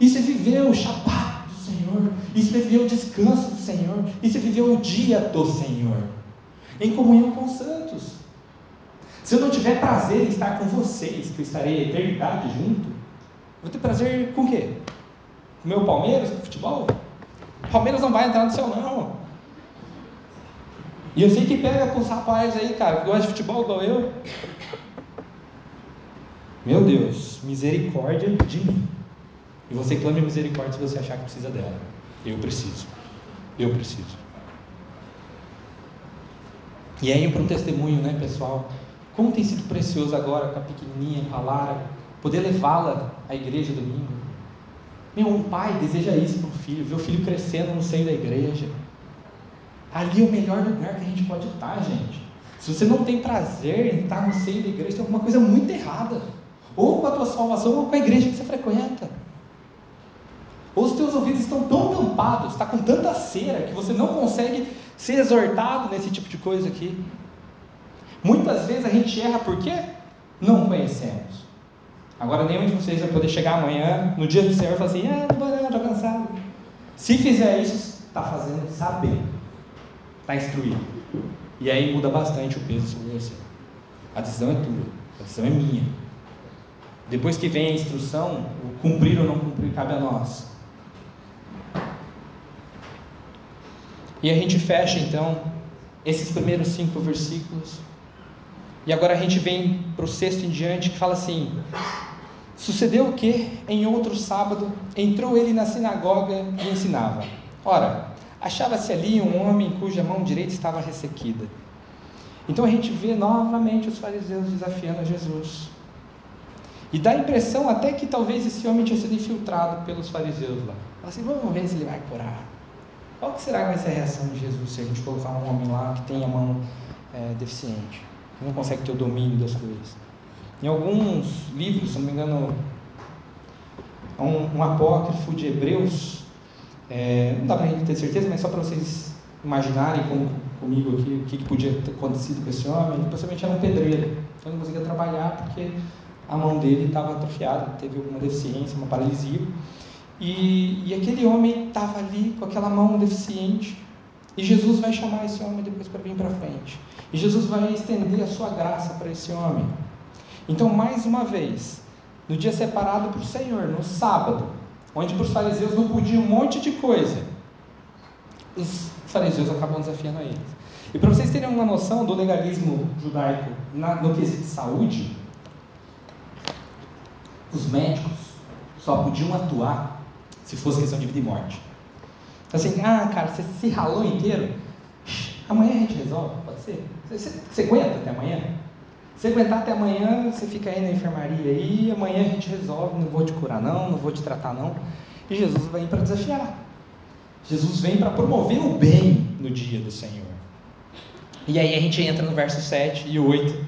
Isso é viver o Shabbat Senhor, isso é viver o descanso do Senhor, isso é viver o dia do Senhor, em comunhão com os santos. Se eu não tiver prazer em estar com vocês, que eu estarei a eternidade junto, vou ter prazer com o quê? Com o meu Palmeiras, com o futebol? Palmeiras não vai entrar no céu, não. E eu sei que pega com os rapazes aí, cara, que gostam de futebol igual eu. Meu Deus, misericórdia de mim. E você clame misericórdia se você achar que precisa dela. Eu preciso. Eu preciso. E aí para um testemunho, né, pessoal? Como tem sido precioso agora com a pequenininha, com a Lara, poder levá-la à igreja domingo. Meu, um pai deseja isso para o filho, ver o filho crescendo no seio da igreja. Ali é o melhor lugar que a gente pode estar, gente. Se você não tem prazer em estar no seio da igreja, tem alguma coisa muito errada. Ou com a tua salvação, ou com a igreja que você frequenta. Ou os teus ouvidos estão tão tampados, está com tanta cera, que você não consegue ser exortado nesse tipo de coisa aqui. Muitas vezes a gente erra porque não conhecemos. Agora nenhum de vocês vai poder chegar amanhã, no dia do Senhor, e falar assim, ah, não estou cansado. Se fizer isso, está fazendo sabendo, está instruído. E aí muda bastante o peso sobre você. A decisão é tua, a decisão é minha. Depois que vem a instrução, o cumprir ou não cumprir cabe a nós. E a gente fecha então esses primeiros cinco versículos. E agora a gente vem para o sexto em diante que fala assim: Sucedeu que, em outro sábado, entrou ele na sinagoga e ensinava. Ora, achava-se ali um homem cuja mão direita estava ressequida. Então a gente vê novamente os fariseus desafiando a Jesus. E dá a impressão até que talvez esse homem tinha sido infiltrado pelos fariseus lá. Fala assim, vamos ver se ele vai curar. Qual que será que vai ser a reação de Jesus se a gente colocar um homem lá que tem a mão é, deficiente, que não consegue ter o domínio das coisas? Em alguns livros, se não me engano, um, um apócrifo de Hebreus, é, não dá para a gente ter certeza, mas só para vocês imaginarem como, comigo aqui o que, que, podia ter acontecido com esse homem, ele possivelmente era um pedreiro, então não conseguia trabalhar porque a mão dele estava atrofiada, teve alguma deficiência, uma paralisia. E, e aquele homem estava ali com aquela mão deficiente, e Jesus vai chamar esse homem depois para vir para frente. E Jesus vai estender a sua graça para esse homem. Então, mais uma vez, no dia separado para o Senhor, no sábado, onde para os fariseus não podia um monte de coisa, os fariseus acabam desafiando a eles. E para vocês terem uma noção do legalismo judaico na, no quesito de saúde, os médicos só podiam atuar se fosse questão de vida e morte. Então, assim, ah, cara, você se ralou inteiro, amanhã a gente resolve, pode ser? Você, você aguenta até amanhã? Se aguentar até amanhã, você fica aí na enfermaria aí, amanhã a gente resolve, não vou te curar não, não vou te tratar não. E Jesus vem para desafiar. Jesus vem para promover o bem no dia do Senhor. E aí a gente entra no verso 7 e 8,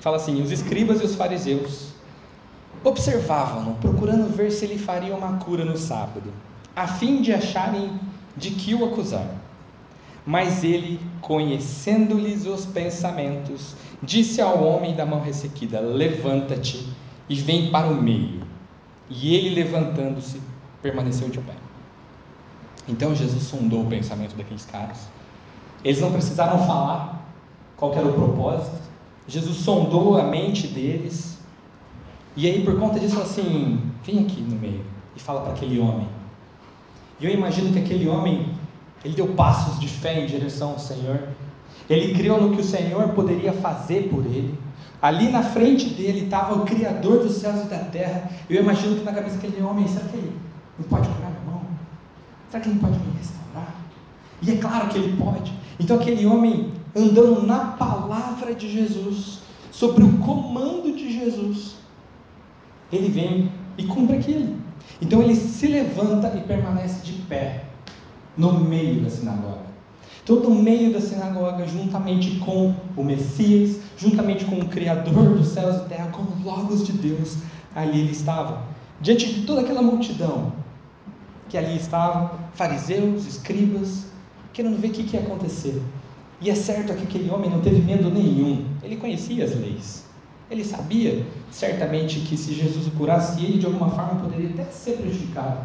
fala assim: os escribas e os fariseus observavam-no, procurando ver se ele faria uma cura no sábado, a fim de acharem de que o acusar. Mas ele, conhecendo-lhes os pensamentos, disse ao homem da mão ressequida: Levanta-te e vem para o meio. E ele, levantando-se, permaneceu de pé. Então Jesus sondou o pensamento daqueles caras. Eles não precisaram falar qual era o propósito. Jesus sondou a mente deles. E aí, por conta disso, assim: vem aqui no meio e fala para aquele homem. E eu imagino que aquele homem ele deu passos de fé em direção ao Senhor. Ele creu no que o Senhor poderia fazer por ele. Ali na frente dele estava o Criador dos céus e da terra. Eu imagino que na cabeça daquele homem, será que ele não pode curar minha mão? Será que ele pode me restaurar? E é claro que ele pode. Então aquele homem andando na palavra de Jesus, sobre o comando de Jesus, ele vem e cumpre aquilo. Então ele se levanta e permanece de pé no meio da sinagoga. Então, no meio da sinagoga, juntamente com o Messias, juntamente com o Criador dos céus e terra, com o Logos de Deus, ali ele estava. Diante de toda aquela multidão que ali estava, fariseus, escribas, querendo ver o que ia acontecer. E é certo que aquele homem não teve medo nenhum, ele conhecia as leis. Ele sabia certamente que se Jesus o curasse, ele de alguma forma poderia até ser prejudicado.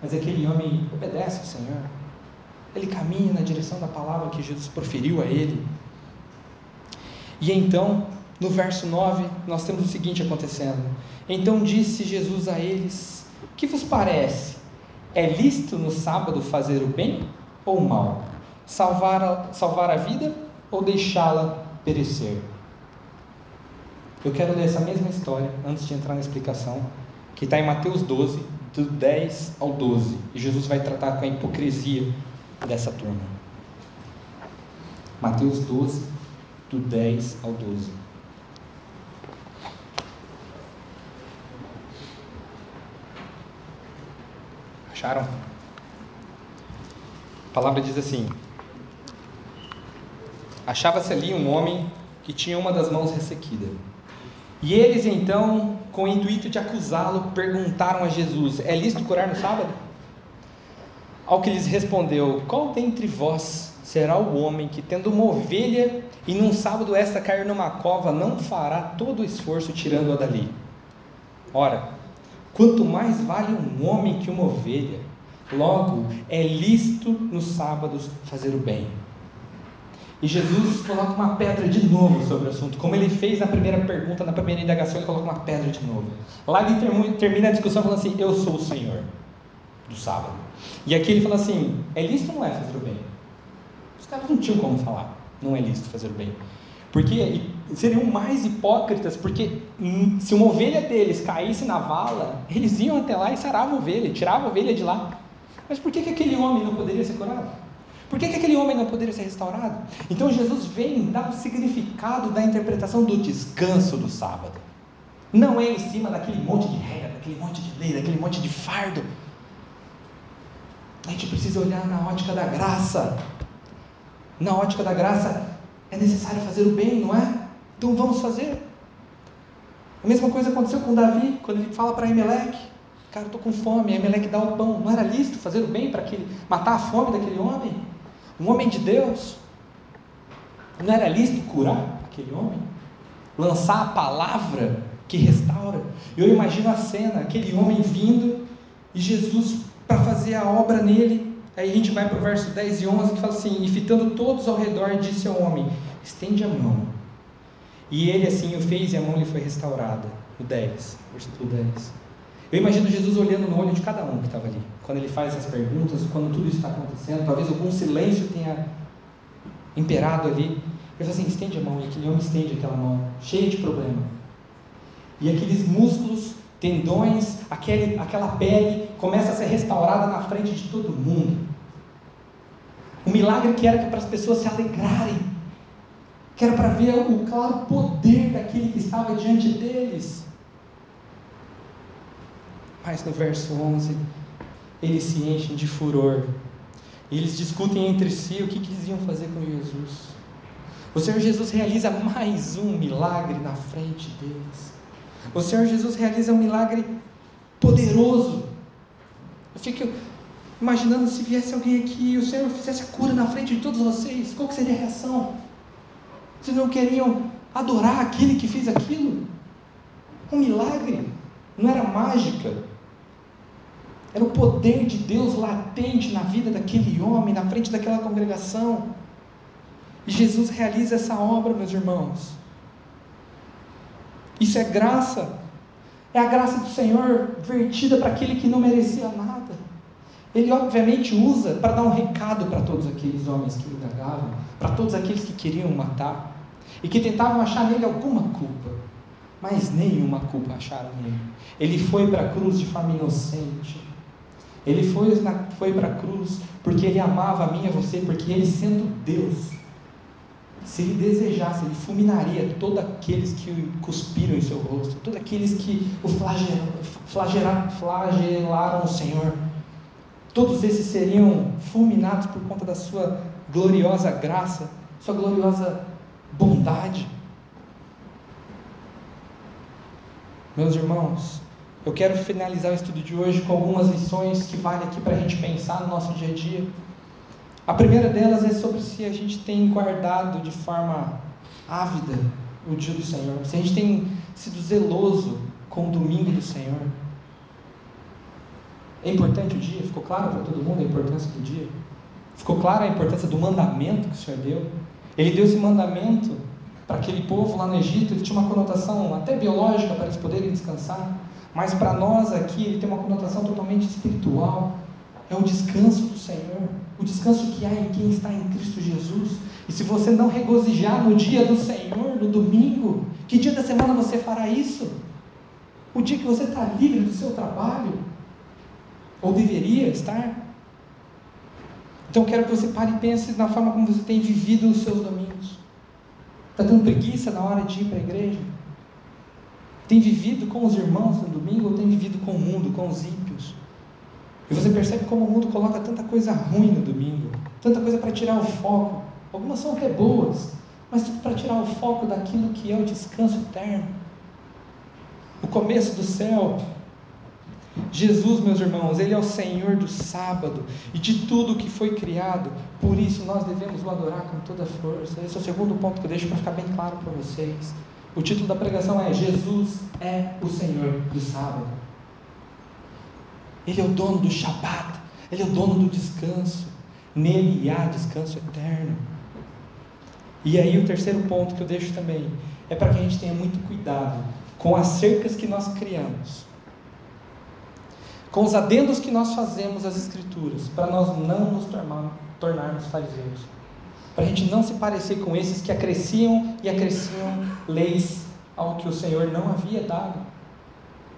Mas aquele homem obedece ao Senhor. Ele caminha na direção da palavra que Jesus proferiu a ele. E então, no verso 9, nós temos o seguinte acontecendo. Então disse Jesus a eles: Que vos parece? É lícito no sábado fazer o bem ou o mal? Salvar a, salvar a vida ou deixá-la perecer? Eu quero ler essa mesma história antes de entrar na explicação, que está em Mateus 12, do 10 ao 12. E Jesus vai tratar com a hipocrisia dessa turma. Mateus 12, do 10 ao 12. Acharam? A palavra diz assim: Achava-se ali um homem que tinha uma das mãos ressequida. E eles então com o intuito de acusá-lo, perguntaram a Jesus: É lícito curar no sábado? Ao que lhes respondeu: Qual dentre vós será o homem que, tendo uma ovelha e num sábado esta cair numa cova, não fará todo o esforço tirando-a dali? Ora, quanto mais vale um homem que uma ovelha, logo é lícito nos sábados fazer o bem. E Jesus coloca uma pedra de novo sobre o assunto. Como ele fez na primeira pergunta, na primeira indagação, ele coloca uma pedra de novo. Lá ele termina a discussão falando assim: Eu sou o Senhor do sábado. E aqui ele fala assim: É lícito ou não é fazer o bem? Os caras não tinham como falar: Não é lícito fazer o bem. Porque seriam mais hipócritas, porque hum, se uma ovelha deles caísse na vala, eles iam até lá e saravam a ovelha, tiravam a ovelha de lá. Mas por que, que aquele homem não poderia ser curado? Por que, que aquele homem não poderia ser restaurado? Então Jesus vem dar o significado da interpretação do descanso do sábado. Não é em cima daquele monte de regra, daquele monte de lei, daquele monte de fardo. A gente precisa olhar na ótica da graça. Na ótica da graça é necessário fazer o bem, não é? Então vamos fazer. A mesma coisa aconteceu com Davi, quando ele fala para Emelec, cara, estou com fome, Emelec dá o pão. Não era lícito fazer o bem para matar a fome daquele homem? Um homem de Deus. Não era lícito curar aquele homem? Lançar a palavra que restaura. Eu imagino a cena, aquele homem vindo e Jesus para fazer a obra nele. Aí a gente vai para o verso 10 e 11 que fala assim: E fitando todos ao redor, disse ao homem: Estende a mão. E ele assim o fez e a mão lhe foi restaurada. O 10, versículo 10. Eu imagino Jesus olhando no olho de cada um que estava ali, quando ele faz essas perguntas, quando tudo isso está acontecendo, talvez algum silêncio tenha imperado ali. Ele fala assim: estende a mão, e aquele homem estende aquela mão, cheio de problema. E aqueles músculos, tendões, aquele, aquela pele começa a ser restaurada na frente de todo mundo. Um milagre que era para as pessoas se alegrarem, que era para ver o claro poder daquele que estava diante deles. Mas no verso 11, eles se enchem de furor. Eles discutem entre si o que, que eles iam fazer com Jesus. O Senhor Jesus realiza mais um milagre na frente deles. O Senhor Jesus realiza um milagre poderoso. Eu fico imaginando se viesse alguém aqui e o Senhor fizesse a cura na frente de todos vocês, qual seria a reação? Vocês não queriam adorar aquele que fez aquilo? Um milagre, não era mágica. Era o poder de Deus latente na vida daquele homem, na frente daquela congregação. E Jesus realiza essa obra, meus irmãos. Isso é graça. É a graça do Senhor vertida para aquele que não merecia nada. Ele obviamente usa para dar um recado para todos aqueles homens que o indagavam, para todos aqueles que queriam matar e que tentavam achar nele alguma culpa, mas nenhuma culpa acharam nele. Ele foi para a cruz de forma inocente. Ele foi, foi para a cruz porque ele amava a mim e a você, porque ele sendo Deus, se ele desejasse, ele fulminaria todos aqueles que cuspiram em seu rosto, todos aqueles que o flagelaram, flagelaram o Senhor. Todos esses seriam fulminados por conta da sua gloriosa graça, sua gloriosa bondade. Meus irmãos, eu quero finalizar o estudo de hoje com algumas lições que valem aqui para a gente pensar no nosso dia a dia. A primeira delas é sobre se a gente tem guardado de forma ávida o dia do Senhor, se a gente tem sido zeloso com o domingo do Senhor. É importante o dia? Ficou claro para todo mundo a importância do dia? Ficou clara a importância do mandamento que o Senhor deu? Ele deu esse mandamento para aquele povo lá no Egito, ele tinha uma conotação até biológica para eles poderem descansar, mas para nós aqui ele tem uma conotação totalmente espiritual. É o descanso do Senhor, o descanso que há em quem está em Cristo Jesus. E se você não regozijar no dia do Senhor, no domingo, que dia da semana você fará isso? O dia que você está livre do seu trabalho, ou deveria estar. Então quero que você pare e pense na forma como você tem vivido os seus domingos. Está tendo preguiça na hora de ir para a igreja? Tem vivido com os irmãos no domingo ou tem vivido com o mundo, com os ímpios? E você percebe como o mundo coloca tanta coisa ruim no domingo, tanta coisa para tirar o foco. Algumas são até boas, mas tudo para tirar o foco daquilo que é o descanso eterno. O começo do céu Jesus, meus irmãos, Ele é o Senhor do sábado e de tudo que foi criado, por isso nós devemos o adorar com toda força. Esse é o segundo ponto que eu deixo para ficar bem claro para vocês. O título da pregação é Jesus é o Senhor do sábado. Ele é o dono do Shabat, Ele é o dono do descanso. Nele há descanso eterno. E aí o terceiro ponto que eu deixo também é para que a gente tenha muito cuidado com as cercas que nós criamos com os adendos que nós fazemos às Escrituras, para nós não nos tornar, tornarmos fariseus, para a gente não se parecer com esses que acresciam e acresciam leis ao que o Senhor não havia dado,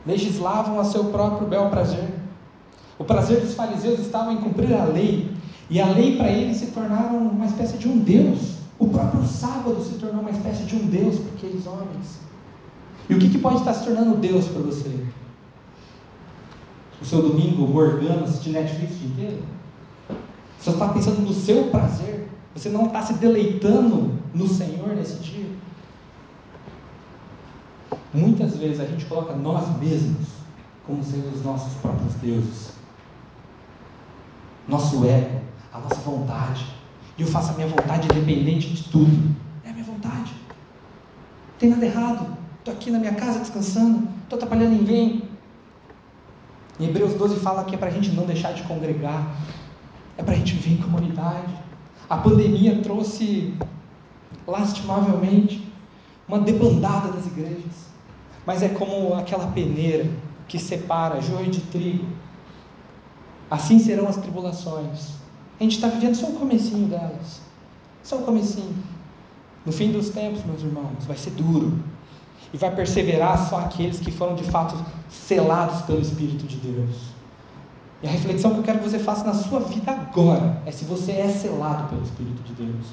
legislavam a seu próprio bel prazer. O prazer dos fariseus estava em cumprir a lei, e a lei para eles se tornaram uma espécie de um Deus. O próprio sábado se tornou uma espécie de um Deus para aqueles homens. E o que, que pode estar se tornando Deus para você? O seu domingo morgando, assistir Netflix o dia inteiro? Você está pensando no seu prazer? Você não está se deleitando no Senhor nesse dia? Muitas vezes a gente coloca nós mesmos como sendo os nossos próprios deuses. Nosso ego, a nossa vontade. E eu faço a minha vontade independente de tudo. É a minha vontade. Não tem nada errado. Estou aqui na minha casa descansando, estou atrapalhando ninguém. Hebreus 12 fala que é para a gente não deixar de congregar, é para a gente viver em comunidade. A pandemia trouxe, lastimavelmente, uma debandada das igrejas. Mas é como aquela peneira que separa joio de trigo. Assim serão as tribulações. A gente está vivendo só o comecinho delas. Só o comecinho. No fim dos tempos, meus irmãos, vai ser duro. E vai perseverar só aqueles que foram de fato selados pelo Espírito de Deus. E a reflexão que eu quero que você faça na sua vida agora é se você é selado pelo Espírito de Deus.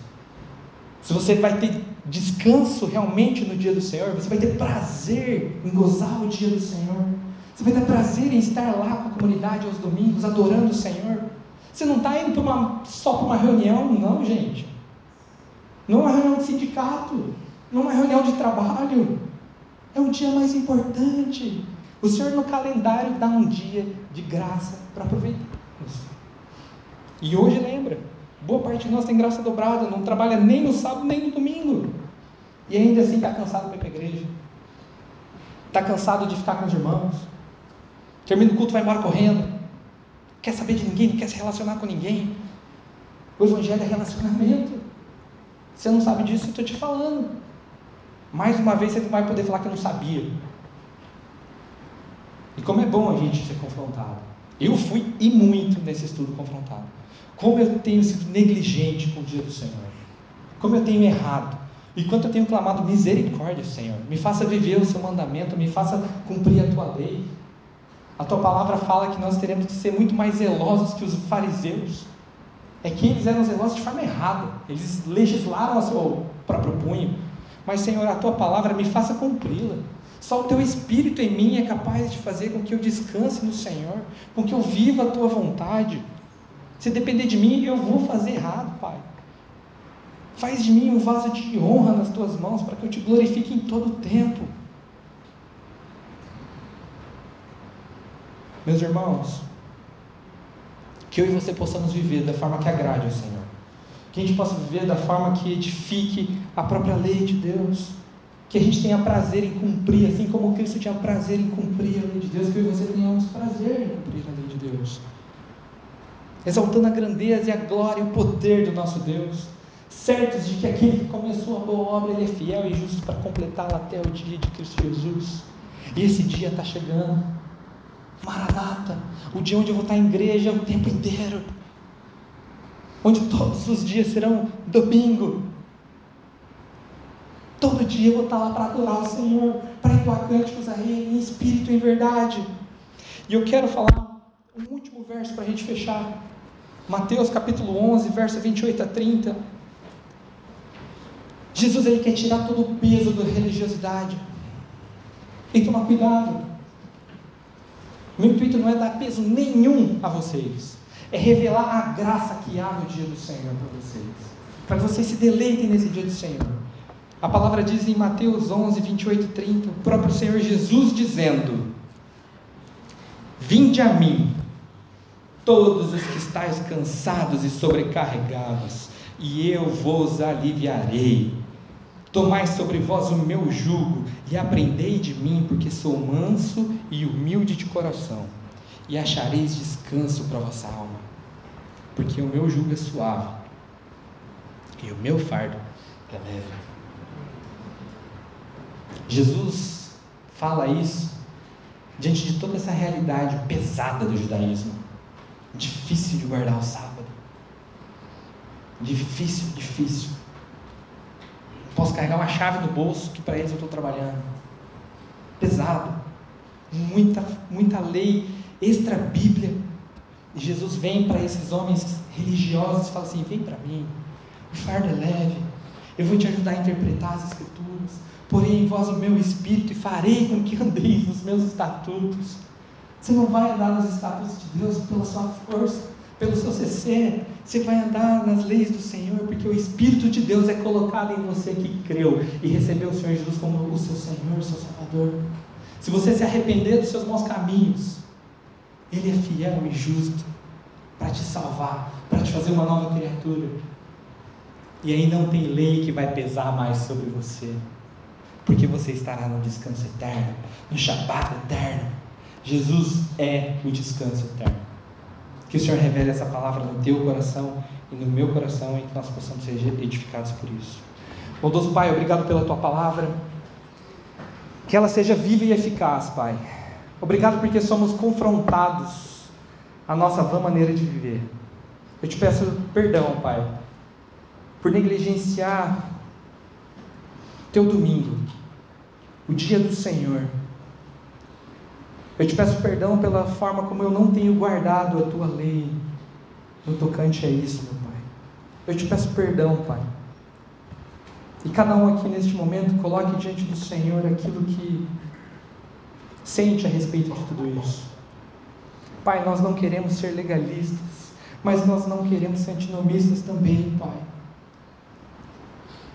Se você vai ter descanso realmente no dia do Senhor, você vai ter prazer em gozar o dia do Senhor. Você vai ter prazer em estar lá com a comunidade aos domingos, adorando o Senhor. Você não está indo uma, só para uma reunião, não, gente. Não é uma reunião de sindicato, não é uma reunião de trabalho. É um dia mais importante. O Senhor no calendário dá um dia de graça para aproveitar. E hoje lembra, boa parte de nós tem graça dobrada, não trabalha nem no sábado nem no domingo. E ainda assim está cansado para ir para a igreja. Está cansado de ficar com os irmãos. Termina o culto, vai embora correndo. Quer saber de ninguém, não quer se relacionar com ninguém. O Evangelho é relacionamento. Você não sabe disso, eu estou te falando. Mais uma vez você não vai poder falar que não sabia. E como é bom a gente ser confrontado. Eu fui e muito nesse estudo confrontado. Como eu tenho sido negligente com o dia do Senhor. Como eu tenho errado. E quanto eu tenho clamado misericórdia, Senhor. Me faça viver o seu mandamento, me faça cumprir a tua lei. A tua palavra fala que nós teremos que ser muito mais zelosos que os fariseus. É que eles eram zelosos de forma errada. Eles legislaram a seu próprio punho. Mas, Senhor, a tua palavra me faça cumpri-la. Só o teu Espírito em mim é capaz de fazer com que eu descanse no Senhor, com que eu viva a tua vontade. Se depender de mim, eu vou fazer errado, Pai. Faz de mim um vaso de honra nas tuas mãos, para que eu te glorifique em todo o tempo. Meus irmãos, que eu e você possamos viver da forma que agrade ao Senhor que a gente possa viver da forma que edifique a própria lei de Deus, que a gente tenha prazer em cumprir, assim como Cristo tinha prazer em cumprir a lei de Deus, que eu e você tenhamos prazer em cumprir a lei de Deus, exaltando a grandeza e a glória e o poder do nosso Deus, certos de que aquele que começou a boa obra, ele é fiel e justo para completá-la até o dia de Cristo Jesus, e esse dia está chegando, Maranata, o dia onde eu vou estar em igreja o tempo inteiro, onde todos os dias serão domingo. Todo dia eu vou estar lá para adorar o Senhor, para entoar cânticos a Ele, em espírito e em verdade. E eu quero falar um último verso para a gente fechar. Mateus capítulo 11, verso 28 a 30. Jesus ele quer tirar todo o peso da religiosidade. Que tomar cuidado. Meu intuito não é dar peso nenhum a vocês é revelar a graça que há no dia do Senhor para vocês, para que vocês se deleitem nesse dia do Senhor. A palavra diz em Mateus 11, 28 e 30, o próprio Senhor Jesus dizendo: Vinde a mim, todos os que estáis cansados e sobrecarregados, e eu vos aliviarei. Tomai sobre vós o meu jugo e aprendei de mim, porque sou manso e humilde de coração e achareis descanso para vossa alma, porque o meu jugo é suave e o meu fardo é leve. Jesus fala isso diante de toda essa realidade pesada do judaísmo, difícil de guardar o sábado, difícil, difícil. Posso carregar uma chave no bolso que para eles eu estou trabalhando, pesado, muita, muita lei extra Bíblia. E Jesus vem para esses homens religiosos e fala assim: vem para mim, o fardo é leve, eu vou te ajudar a interpretar as Escrituras, porém em vós o meu espírito e farei com que andeis nos meus estatutos. Você não vai andar nos estatutos de Deus pela sua força, pelo seu CC, você vai andar nas leis do Senhor, porque o Espírito de Deus é colocado em você que creu e recebeu o Senhor Jesus como o seu Senhor, seu. Salvador. Se você se arrepender dos seus maus caminhos, Ele é fiel e justo para te salvar, para te fazer uma nova criatura. E aí não tem lei que vai pesar mais sobre você, porque você estará no descanso eterno, no Shabat eterno. Jesus é o descanso eterno. Que o Senhor revele essa palavra no teu coração e no meu coração e que nós possamos ser edificados por isso. Bondoso Pai, obrigado pela tua palavra. Que ela seja viva e eficaz, Pai. Obrigado porque somos confrontados à nossa vã maneira de viver. Eu te peço perdão, Pai, por negligenciar teu domingo, o dia do Senhor. Eu te peço perdão pela forma como eu não tenho guardado a tua lei no tocante a isso, meu Pai. Eu te peço perdão, Pai. E cada um aqui neste momento coloque diante do Senhor aquilo que sente a respeito de tudo isso. Pai, nós não queremos ser legalistas, mas nós não queremos ser antinomistas também, Pai.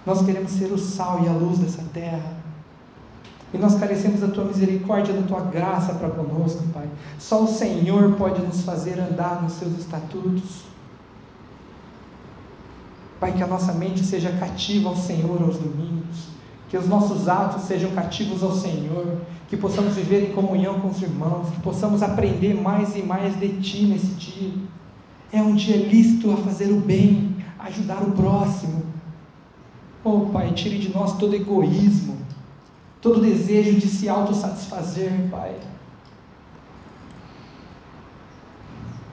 Nós queremos ser o sal e a luz dessa terra. E nós carecemos da tua misericórdia, da tua graça para conosco, Pai. Só o Senhor pode nos fazer andar nos seus estatutos. Pai, que a nossa mente seja cativa ao Senhor aos domingos, que os nossos atos sejam cativos ao Senhor, que possamos viver em comunhão com os irmãos, que possamos aprender mais e mais de Ti nesse dia. É um dia lícito a fazer o bem, a ajudar o próximo. Oh Pai, tire de nós todo egoísmo, todo desejo de se autossatisfazer, Pai.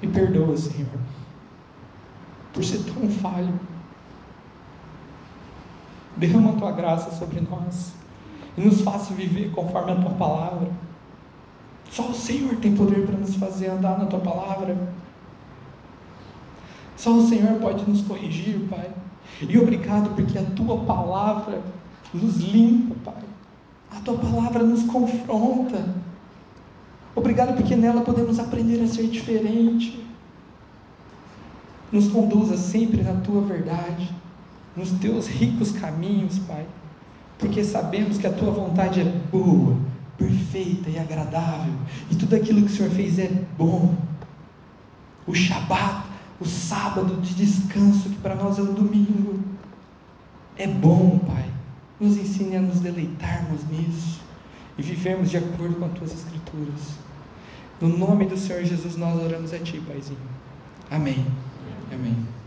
Me perdoa, Senhor, por ser tão falho. Derrama a tua graça sobre nós e nos faça viver conforme a tua palavra. Só o Senhor tem poder para nos fazer andar na tua palavra. Só o Senhor pode nos corrigir, Pai. E obrigado porque a tua palavra nos limpa, Pai. A tua palavra nos confronta. Obrigado porque nela podemos aprender a ser diferente. Nos conduza sempre na tua verdade nos teus ricos caminhos, Pai, porque sabemos que a tua vontade é boa, perfeita e agradável, e tudo aquilo que o Senhor fez é bom. O Shabat, o sábado de descanso, que para nós é o domingo, é bom, Pai. Nos ensine a nos deleitarmos nisso e vivermos de acordo com as tuas escrituras. No nome do Senhor Jesus nós oramos a Ti, Paizinho. Amém. Amém.